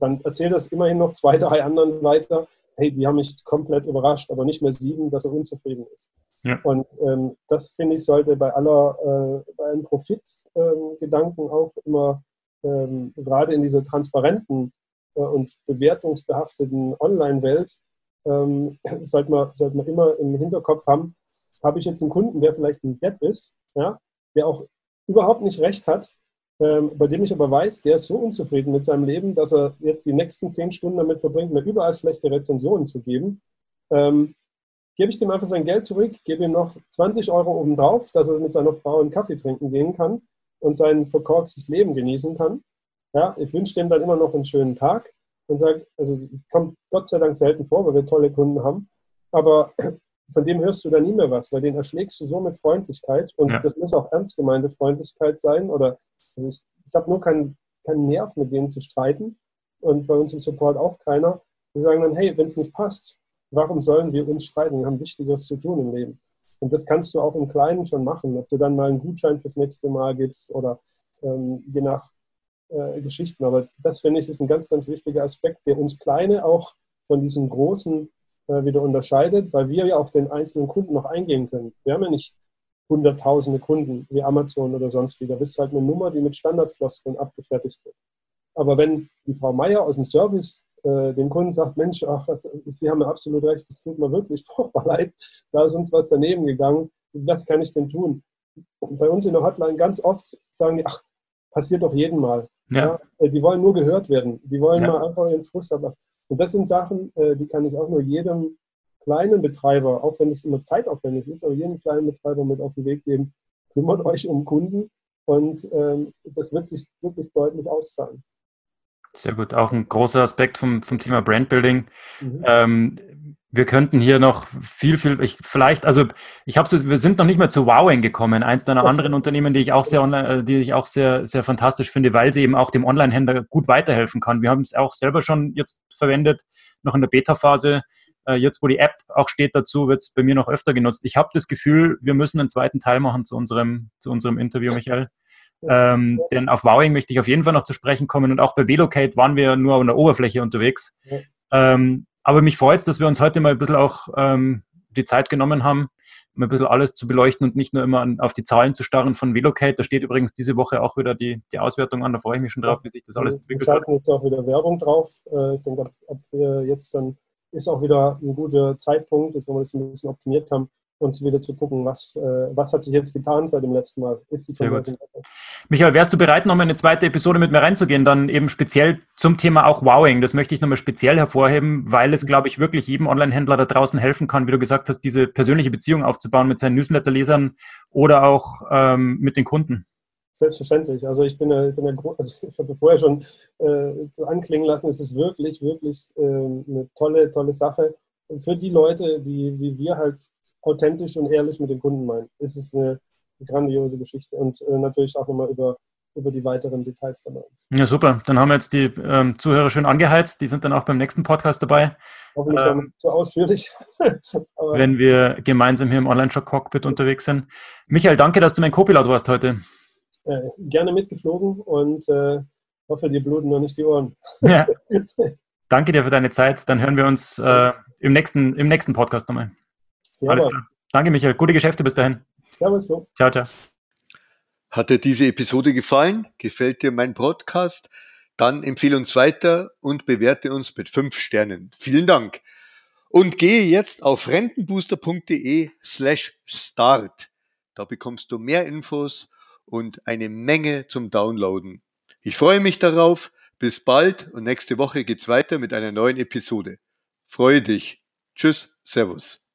dann erzähl das immerhin noch zwei, *laughs* drei anderen weiter. Hey, die haben mich komplett überrascht, aber nicht mehr sieben, dass er unzufrieden ist. Ja. Und ähm, das finde ich sollte bei aller äh, bei einem Profitgedanken ähm, auch immer ähm, gerade in dieser transparenten äh, und bewertungsbehafteten Online-Welt ähm, *clears throat* sollte, man, sollte man immer im Hinterkopf haben, habe ich jetzt einen Kunden, der vielleicht ein Depp ist, ja, der auch überhaupt nicht recht hat, ähm, bei dem ich aber weiß, der ist so unzufrieden mit seinem Leben, dass er jetzt die nächsten zehn Stunden damit verbringt, mir überall schlechte Rezensionen zu geben. Ähm, gebe ich dem einfach sein Geld zurück, gebe ihm noch 20 Euro obendrauf, dass er mit seiner Frau einen Kaffee trinken gehen kann und sein verkorkstes Leben genießen kann. Ja, ich wünsche dem dann immer noch einen schönen Tag und sage, also kommt Gott sei Dank selten vor, weil wir tolle Kunden haben, aber von dem hörst du dann nie mehr was, weil den erschlägst du so mit Freundlichkeit und ja. das muss auch ernst gemeinte Freundlichkeit sein oder also ich, ich habe nur keinen kein Nerv mit denen zu streiten und bei uns im Support auch keiner. Wir sagen dann, hey, wenn es nicht passt, warum sollen wir uns streiten? Wir haben Wichtigeres zu tun im Leben. Und das kannst du auch im Kleinen schon machen, ob du dann mal einen Gutschein fürs nächste Mal gibst oder ähm, je nach äh, Geschichten. Aber das finde ich ist ein ganz, ganz wichtiger Aspekt, der uns Kleine auch von diesen Großen äh, wieder unterscheidet, weil wir ja auf den einzelnen Kunden noch eingehen können. Wir haben ja nicht hunderttausende Kunden wie Amazon oder sonst wie. Da bist halt eine Nummer, die mit Standardfloskeln abgefertigt wird. Aber wenn die Frau Meier aus dem Service äh, dem Kunden sagt, Mensch, ach, das, Sie haben ja absolut recht, das tut mir wirklich *laughs* furchtbar leid, da ist uns was daneben gegangen, was kann ich denn tun? Und bei uns in der Hotline ganz oft sagen die, ach, passiert doch jeden Mal. Ja. ja äh, die wollen nur gehört werden, die wollen ja. mal einfach ihren Frust ablassen. Und das sind Sachen, äh, die kann ich auch nur jedem kleinen Betreiber, auch wenn es immer zeitaufwendig ist, aber jedem kleinen Betreiber mit auf den Weg geben, kümmert euch um Kunden und ähm, das wird sich wirklich deutlich auszahlen. Sehr gut. Auch ein großer Aspekt vom, vom Thema Brandbuilding. Mhm. Ähm, wir könnten hier noch viel, viel, ich, vielleicht, also ich habe so, wir sind noch nicht mehr zu Wowing gekommen, eins deiner anderen Unternehmen, die ich auch sehr, äh, die ich auch sehr, sehr fantastisch finde, weil sie eben auch dem Online-Händler gut weiterhelfen kann. Wir haben es auch selber schon jetzt verwendet, noch in der Beta-Phase. Äh, jetzt, wo die App auch steht dazu, wird es bei mir noch öfter genutzt. Ich habe das Gefühl, wir müssen einen zweiten Teil machen zu unserem, zu unserem Interview, Michael. Ähm, denn auf Wowing möchte ich auf jeden Fall noch zu sprechen kommen und auch bei Velocate waren wir nur an der Oberfläche unterwegs. Ähm, aber mich freut es, dass wir uns heute mal ein bisschen auch ähm, die Zeit genommen haben, um ein bisschen alles zu beleuchten und nicht nur immer an, auf die Zahlen zu starren von Velocate. Da steht übrigens diese Woche auch wieder die, die Auswertung an, da freue ich mich schon drauf, wie sich das alles entwickelt. Wir jetzt auch wieder Werbung drauf. Äh, ich denke, ob wir jetzt dann ist auch wieder ein guter Zeitpunkt, dass wir das ein bisschen optimiert haben, und wieder zu gucken, was, äh, was hat sich jetzt getan seit dem letzten Mal. Ist die Michael, wärst du bereit, nochmal eine zweite Episode mit mir reinzugehen, dann eben speziell zum Thema auch Wowing? Das möchte ich nochmal speziell hervorheben, weil es, glaube ich, wirklich jedem Online-Händler da draußen helfen kann, wie du gesagt hast, diese persönliche Beziehung aufzubauen mit seinen Newsletter-Lesern oder auch ähm, mit den Kunden. Selbstverständlich. Also ich bin, ich bin ja, also ich habe vorher schon äh, anklingen lassen, es ist wirklich, wirklich äh, eine tolle, tolle Sache für die Leute, die wie wir halt authentisch und ehrlich mit den Kunden meinen, ist es eine grandiose Geschichte und äh, natürlich auch nochmal über, über die weiteren Details dabei. Ja, super. Dann haben wir jetzt die ähm, Zuhörer schön angeheizt. Die sind dann auch beim nächsten Podcast dabei. Hoffentlich ähm, zu ausführlich. *laughs* wenn wir gemeinsam hier im Online-Shop-Cockpit unterwegs sind. Michael, danke, dass du mein Co-Pilot warst heute. Äh, gerne mitgeflogen und äh, hoffe, dir bluten noch nicht die Ohren. Ja. *laughs* Danke dir für deine Zeit. Dann hören wir uns äh, im, nächsten, im nächsten Podcast nochmal. Ja, Alles klar. Danke, Michael. Gute Geschäfte bis dahin. Servus. Ciao, ciao. Hat dir diese Episode gefallen? Gefällt dir mein Podcast? Dann empfehle uns weiter und bewerte uns mit fünf Sternen. Vielen Dank. Und gehe jetzt auf rentenbooster.de slash start. Da bekommst du mehr Infos und eine Menge zum Downloaden. Ich freue mich darauf. Bis bald und nächste Woche geht's weiter mit einer neuen Episode. Freue dich. Tschüss, Servus.